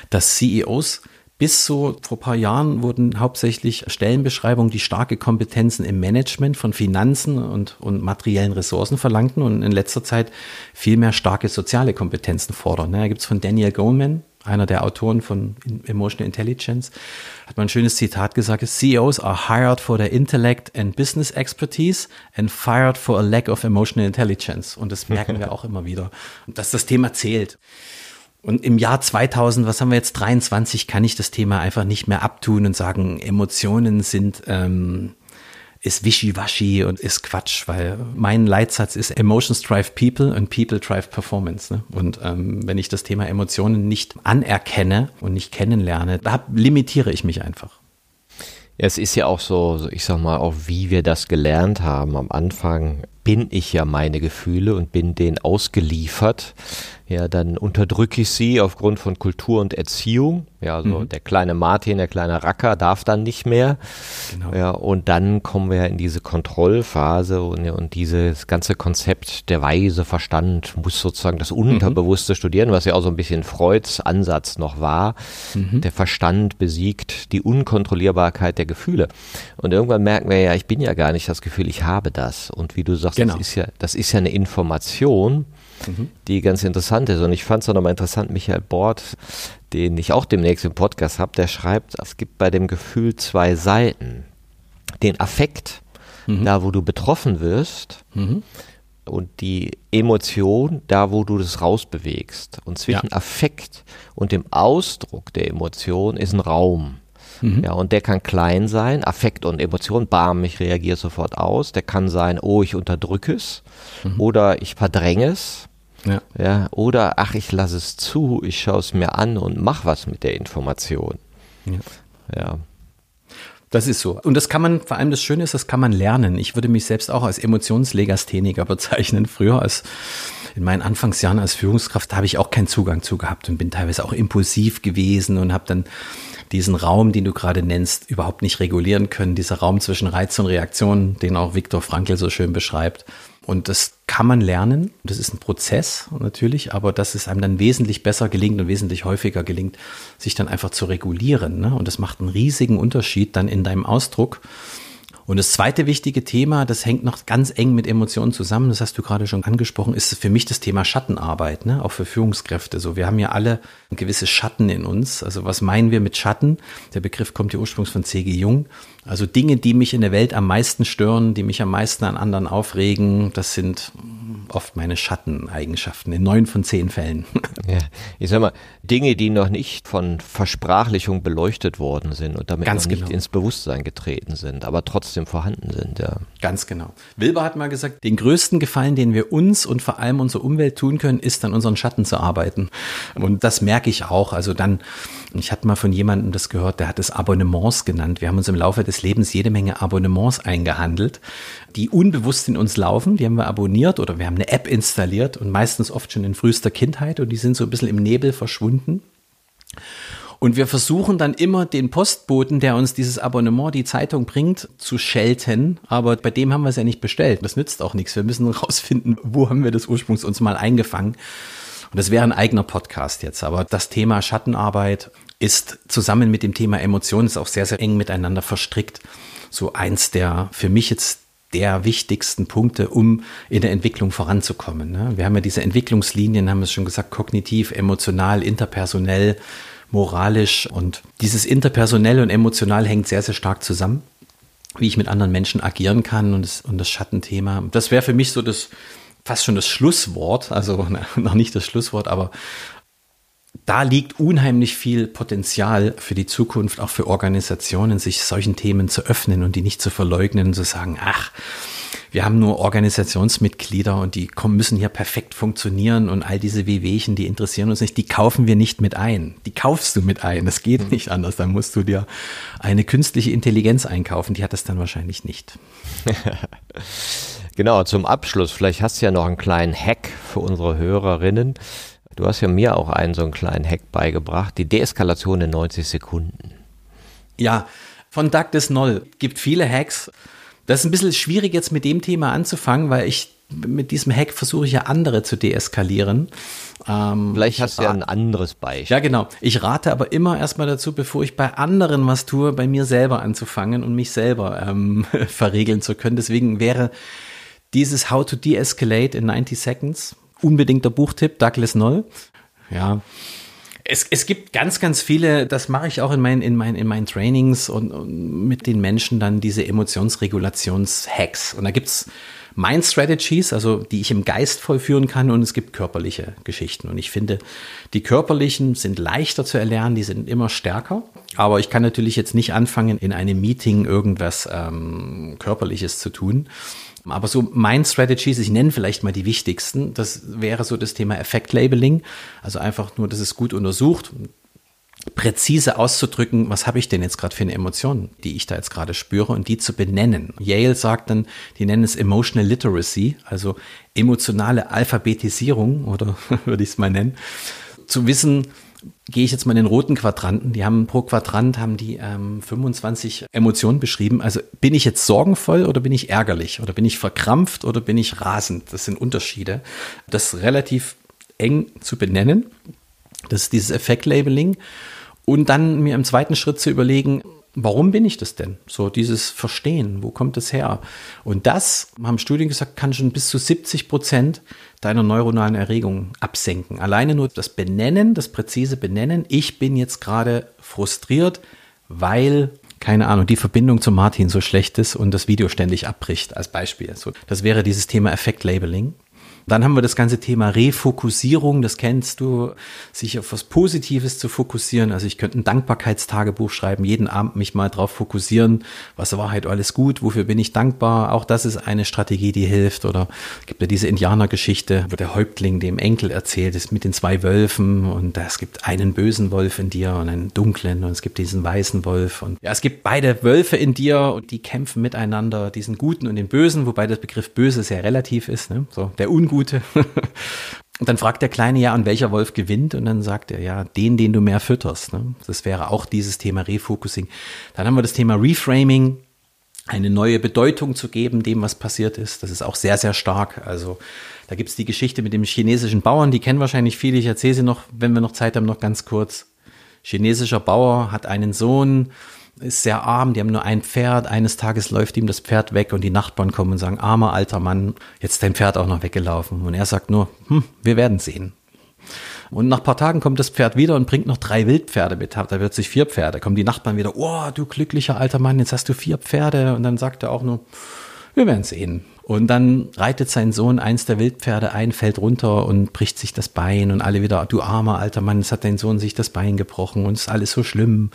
dass CEOs bis so vor ein paar Jahren wurden hauptsächlich Stellenbeschreibungen, die starke Kompetenzen im Management von Finanzen und, und materiellen Ressourcen verlangten und in letzter Zeit viel mehr starke soziale Kompetenzen fordern. Da gibt es von Daniel Goleman, einer der Autoren von Emotional Intelligence, hat man ein schönes Zitat gesagt, CEOs are hired for their intellect and business expertise and fired for a lack of emotional intelligence. Und das merken wir auch immer wieder, dass das Thema zählt. Und im Jahr 2000, was haben wir jetzt, 23, kann ich das Thema einfach nicht mehr abtun und sagen, Emotionen sind, ähm, ist wischiwaschi und ist Quatsch, weil mein Leitsatz ist Emotions drive people and people drive performance. Ne? Und ähm, wenn ich das Thema Emotionen nicht anerkenne und nicht kennenlerne, da limitiere ich mich einfach. Ja, es ist ja auch so, ich sag mal, auch wie wir das gelernt haben am Anfang, bin ich ja meine Gefühle und bin denen ausgeliefert ja, dann unterdrücke ich sie aufgrund von Kultur und Erziehung. Ja, also mhm. der kleine Martin, der kleine Racker darf dann nicht mehr. Genau. Ja, und dann kommen wir in diese Kontrollphase und, und dieses ganze Konzept der weise Verstand muss sozusagen das Unterbewusste mhm. studieren, was ja auch so ein bisschen Freuds Ansatz noch war. Mhm. Der Verstand besiegt die Unkontrollierbarkeit der Gefühle. Und irgendwann merken wir ja, ich bin ja gar nicht das Gefühl, ich habe das. Und wie du sagst, genau. das ist ja, das ist ja eine Information mhm. die ganz interessant ist. Und ich fand es auch nochmal interessant, Michael Bort, den ich auch demnächst im Podcast habe, der schreibt, es gibt bei dem Gefühl zwei Seiten. Den Affekt, mhm. da wo du betroffen wirst, mhm. und die Emotion, da wo du das rausbewegst. Und zwischen ja. Affekt und dem Ausdruck der Emotion ist ein Raum. Mhm. Ja, und der kann klein sein, Affekt und Emotion, bam, ich reagiere sofort aus. Der kann sein, oh, ich unterdrücke es mhm. oder ich verdränge es. Ja. ja. Oder ach, ich lasse es zu, ich schaue es mir an und mach was mit der Information. Ja. ja. Das ist so. Und das kann man, vor allem das Schöne ist, das kann man lernen. Ich würde mich selbst auch als Emotionslegastheniker bezeichnen. Früher als in meinen Anfangsjahren als Führungskraft habe ich auch keinen Zugang zu gehabt und bin teilweise auch impulsiv gewesen und habe dann diesen Raum, den du gerade nennst, überhaupt nicht regulieren können. Dieser Raum zwischen Reiz und Reaktion, den auch Viktor Frankl so schön beschreibt. Und das kann man lernen. Das ist ein Prozess natürlich, aber dass es einem dann wesentlich besser gelingt und wesentlich häufiger gelingt, sich dann einfach zu regulieren. Ne? Und das macht einen riesigen Unterschied dann in deinem Ausdruck. Und das zweite wichtige Thema, das hängt noch ganz eng mit Emotionen zusammen, das hast du gerade schon angesprochen, ist für mich das Thema Schattenarbeit, ne? auch für Führungskräfte. So, wir haben ja alle ein gewisses Schatten in uns. Also was meinen wir mit Schatten? Der Begriff kommt ja ursprünglich von C.G. Jung. Also Dinge, die mich in der Welt am meisten stören, die mich am meisten an anderen aufregen, das sind oft meine Schatteneigenschaften in neun von zehn Fällen. Ja, ich sag mal, Dinge, die noch nicht von Versprachlichung beleuchtet worden sind und damit Ganz noch nicht genau. ins Bewusstsein getreten sind, aber trotzdem vorhanden sind, ja. Ganz genau. Wilber hat mal gesagt, den größten Gefallen, den wir uns und vor allem unserer Umwelt tun können, ist an unseren Schatten zu arbeiten. Und das merke ich auch. Also dann, ich hatte mal von jemandem das gehört, der hat es Abonnements genannt. Wir haben uns im Laufe des Lebens jede Menge Abonnements eingehandelt, die unbewusst in uns laufen. Die haben wir abonniert oder wir haben eine App installiert und meistens oft schon in frühester Kindheit und die sind so ein bisschen im Nebel verschwunden. Und wir versuchen dann immer den Postboten, der uns dieses Abonnement, die Zeitung bringt, zu schelten. Aber bei dem haben wir es ja nicht bestellt. Das nützt auch nichts. Wir müssen rausfinden, wo haben wir das ursprünglich uns mal eingefangen. Und das wäre ein eigener Podcast jetzt. Aber das Thema Schattenarbeit ist zusammen mit dem Thema Emotionen ist auch sehr, sehr eng miteinander verstrickt. So eins der für mich jetzt der wichtigsten Punkte, um in der Entwicklung voranzukommen. Ne? Wir haben ja diese Entwicklungslinien, haben wir schon gesagt, kognitiv, emotional, interpersonell, moralisch und dieses interpersonell und emotional hängt sehr, sehr stark zusammen, wie ich mit anderen Menschen agieren kann und das, und das Schattenthema. Das wäre für mich so das, fast schon das Schlusswort, also noch nicht das Schlusswort, aber da liegt unheimlich viel Potenzial für die Zukunft, auch für Organisationen, sich solchen Themen zu öffnen und die nicht zu verleugnen und zu sagen, ach, wir haben nur Organisationsmitglieder und die müssen hier perfekt funktionieren und all diese Wehwehchen, die interessieren uns nicht, die kaufen wir nicht mit ein. Die kaufst du mit ein. Das geht mhm. nicht anders. Dann musst du dir eine künstliche Intelligenz einkaufen. Die hat das dann wahrscheinlich nicht. genau, zum Abschluss. Vielleicht hast du ja noch einen kleinen Hack für unsere Hörerinnen Du hast ja mir auch einen so einen kleinen Hack beigebracht, die Deeskalation in 90 Sekunden. Ja, von Douglas Noll gibt viele Hacks. Das ist ein bisschen schwierig jetzt mit dem Thema anzufangen, weil ich mit diesem Hack versuche ich ja andere zu deeskalieren. Ähm, Vielleicht hast du ja ein anderes Beispiel. Ja, genau. Ich rate aber immer erstmal dazu, bevor ich bei anderen was tue, bei mir selber anzufangen und mich selber ähm, verregeln zu können. Deswegen wäre dieses How to De-Escalate in 90 Seconds unbedingter Buchtipp, Douglas Noll. Ja. Es, es gibt ganz, ganz viele, das mache ich auch in meinen, in meinen, in meinen Trainings und, und mit den Menschen dann diese Emotionsregulations-Hacks. Und da gibt es Mind Strategies, also die ich im Geist vollführen kann und es gibt körperliche Geschichten. Und ich finde, die körperlichen sind leichter zu erlernen, die sind immer stärker. Aber ich kann natürlich jetzt nicht anfangen, in einem Meeting irgendwas ähm, Körperliches zu tun. Aber so mein Strategies, ich nenne vielleicht mal die wichtigsten, das wäre so das Thema Effect Labeling. Also einfach nur, dass es gut untersucht, präzise auszudrücken, was habe ich denn jetzt gerade für eine Emotion, die ich da jetzt gerade spüre und die zu benennen. Yale sagt dann, die nennen es Emotional Literacy, also emotionale Alphabetisierung oder würde ich es mal nennen. Zu wissen, gehe ich jetzt mal in den roten Quadranten. Die haben pro Quadrant haben die ähm, 25 Emotionen beschrieben. Also bin ich jetzt sorgenvoll oder bin ich ärgerlich oder bin ich verkrampft oder bin ich rasend? Das sind Unterschiede. Das relativ eng zu benennen. Das ist dieses Effekt-Labeling. Und dann mir im zweiten Schritt zu überlegen, warum bin ich das denn? So dieses Verstehen, wo kommt das her? Und das, haben Studien gesagt, kann schon bis zu 70 Prozent deiner neuronalen Erregung absenken. Alleine nur das Benennen, das präzise Benennen, ich bin jetzt gerade frustriert, weil keine Ahnung, die Verbindung zu Martin so schlecht ist und das Video ständig abbricht, als Beispiel. So, das wäre dieses Thema Effekt Labeling. Dann haben wir das ganze Thema Refokussierung, das kennst du, sich auf was Positives zu fokussieren. Also ich könnte ein Dankbarkeitstagebuch schreiben, jeden Abend mich mal drauf fokussieren, was war halt alles gut, wofür bin ich dankbar. Auch das ist eine Strategie, die hilft. Oder gibt ja diese Indianergeschichte, wo der Häuptling dem Enkel erzählt ist mit den zwei Wölfen und es gibt einen bösen Wolf in dir und einen dunklen und es gibt diesen weißen Wolf und ja, es gibt beide Wölfe in dir und die kämpfen miteinander, diesen guten und den bösen, wobei der Begriff böse sehr relativ ist, ne? so der Ungute Gute. Und dann fragt der Kleine ja, und welcher Wolf gewinnt? Und dann sagt er ja, den, den du mehr fütterst. Ne? Das wäre auch dieses Thema Refocusing. Dann haben wir das Thema Reframing, eine neue Bedeutung zu geben, dem, was passiert ist. Das ist auch sehr, sehr stark. Also da gibt es die Geschichte mit dem chinesischen Bauern, die kennen wahrscheinlich viele. Ich erzähle sie noch, wenn wir noch Zeit haben, noch ganz kurz. Chinesischer Bauer hat einen Sohn, ist sehr arm, die haben nur ein Pferd. Eines Tages läuft ihm das Pferd weg und die Nachbarn kommen und sagen, armer alter Mann, jetzt ist dein Pferd auch noch weggelaufen. Und er sagt nur, hm, wir werden sehen. Und nach paar Tagen kommt das Pferd wieder und bringt noch drei Wildpferde mit. Da wird sich vier Pferde. Kommen die Nachbarn wieder, oh, du glücklicher alter Mann, jetzt hast du vier Pferde. Und dann sagt er auch nur, wir werden sehen. Und dann reitet sein Sohn eins der Wildpferde ein, fällt runter und bricht sich das Bein und alle wieder, du armer alter Mann, jetzt hat dein Sohn sich das Bein gebrochen und es ist alles so schlimm.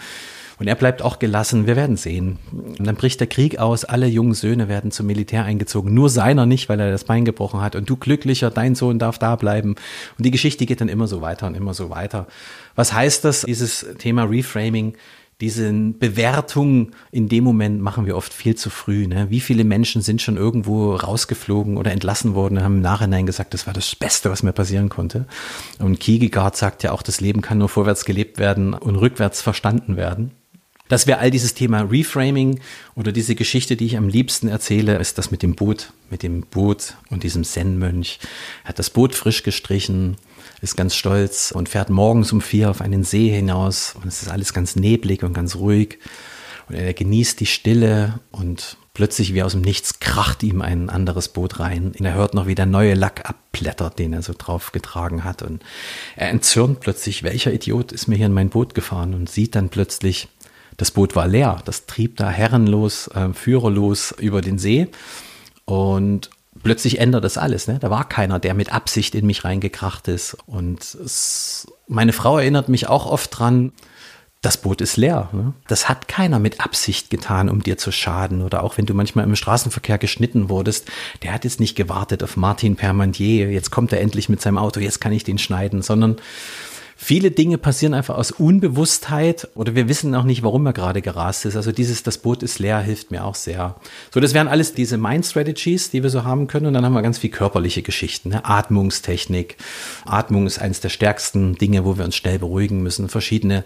Und er bleibt auch gelassen. Wir werden sehen. Und dann bricht der Krieg aus. Alle jungen Söhne werden zum Militär eingezogen. Nur seiner nicht, weil er das Bein gebrochen hat. Und du glücklicher, dein Sohn darf da bleiben. Und die Geschichte geht dann immer so weiter und immer so weiter. Was heißt das? Dieses Thema Reframing diese Bewertung in dem Moment machen wir oft viel zu früh. Ne? Wie viele Menschen sind schon irgendwo rausgeflogen oder entlassen worden und haben im Nachhinein gesagt, das war das Beste, was mir passieren konnte. Und Kierkegaard sagt ja auch, das Leben kann nur vorwärts gelebt werden und rückwärts verstanden werden. Das wäre all dieses Thema Reframing oder diese Geschichte, die ich am liebsten erzähle, ist das mit dem Boot, mit dem Boot und diesem Zen-Mönch. Er hat das Boot frisch gestrichen, ist ganz stolz und fährt morgens um vier auf einen See hinaus und es ist alles ganz neblig und ganz ruhig und er genießt die Stille und plötzlich wie aus dem Nichts kracht ihm ein anderes Boot rein. Und er hört noch, wie der neue Lack abblättert, den er so drauf getragen hat und er entzürnt plötzlich, welcher Idiot ist mir hier in mein Boot gefahren und sieht dann plötzlich, das Boot war leer. Das trieb da herrenlos, äh, führerlos über den See. Und plötzlich ändert das alles. Ne? Da war keiner, der mit Absicht in mich reingekracht ist. Und es, meine Frau erinnert mich auch oft dran, das Boot ist leer. Ne? Das hat keiner mit Absicht getan, um dir zu schaden. Oder auch wenn du manchmal im Straßenverkehr geschnitten wurdest, der hat jetzt nicht gewartet auf Martin Permandier, jetzt kommt er endlich mit seinem Auto, jetzt kann ich den schneiden, sondern Viele Dinge passieren einfach aus Unbewusstheit oder wir wissen auch nicht, warum er gerade gerast ist. Also dieses, das Boot ist leer, hilft mir auch sehr. So, das wären alles diese Mind Strategies, die wir so haben können. Und dann haben wir ganz viel körperliche Geschichten. Ne? Atmungstechnik. Atmung ist eines der stärksten Dinge, wo wir uns schnell beruhigen müssen. Verschiedene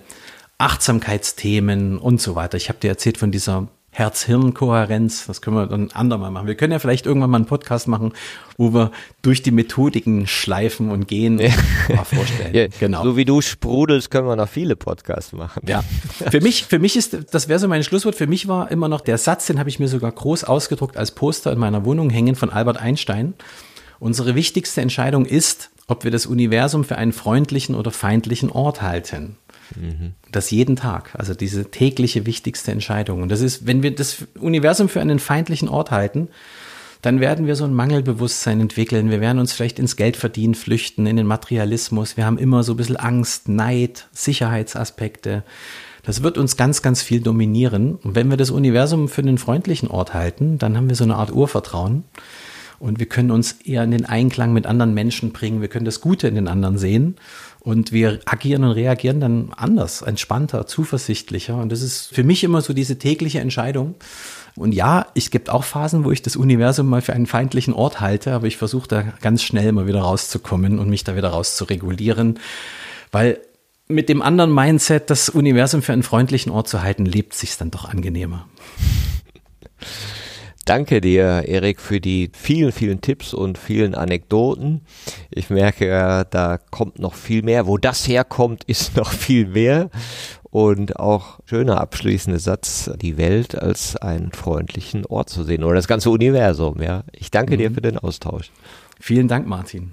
Achtsamkeitsthemen und so weiter. Ich habe dir erzählt von dieser Herz-Hirn-Kohärenz. Das können wir dann andermal machen. Wir können ja vielleicht irgendwann mal einen Podcast machen, wo wir durch die Methodiken schleifen und gehen. Ja. Mal vorstellen. Ja, genau. So wie du sprudelst, können wir noch viele Podcasts machen. Ja. Für mich, für mich ist, das wäre so mein Schlusswort. Für mich war immer noch der Satz, den habe ich mir sogar groß ausgedruckt als Poster in meiner Wohnung hängen von Albert Einstein. Unsere wichtigste Entscheidung ist, ob wir das Universum für einen freundlichen oder feindlichen Ort halten. Mhm. Das jeden Tag, also diese tägliche wichtigste Entscheidung. Und das ist, wenn wir das Universum für einen feindlichen Ort halten, dann werden wir so ein Mangelbewusstsein entwickeln. Wir werden uns vielleicht ins Geldverdienen flüchten, in den Materialismus. Wir haben immer so ein bisschen Angst, Neid, Sicherheitsaspekte. Das wird uns ganz, ganz viel dominieren. Und wenn wir das Universum für einen freundlichen Ort halten, dann haben wir so eine Art Urvertrauen. Und wir können uns eher in den Einklang mit anderen Menschen bringen. Wir können das Gute in den anderen sehen. Und wir agieren und reagieren dann anders, entspannter, zuversichtlicher. Und das ist für mich immer so diese tägliche Entscheidung. Und ja, es gibt auch Phasen, wo ich das Universum mal für einen feindlichen Ort halte, aber ich versuche da ganz schnell mal wieder rauszukommen und mich da wieder rauszuregulieren. Weil mit dem anderen Mindset, das Universum für einen freundlichen Ort zu halten, lebt sich dann doch angenehmer. Danke dir, Erik, für die vielen, vielen Tipps und vielen Anekdoten. Ich merke, da kommt noch viel mehr. Wo das herkommt, ist noch viel mehr. Und auch schöner abschließender Satz, die Welt als einen freundlichen Ort zu sehen oder das ganze Universum. Ja, ich danke mhm. dir für den Austausch. Vielen Dank, Martin.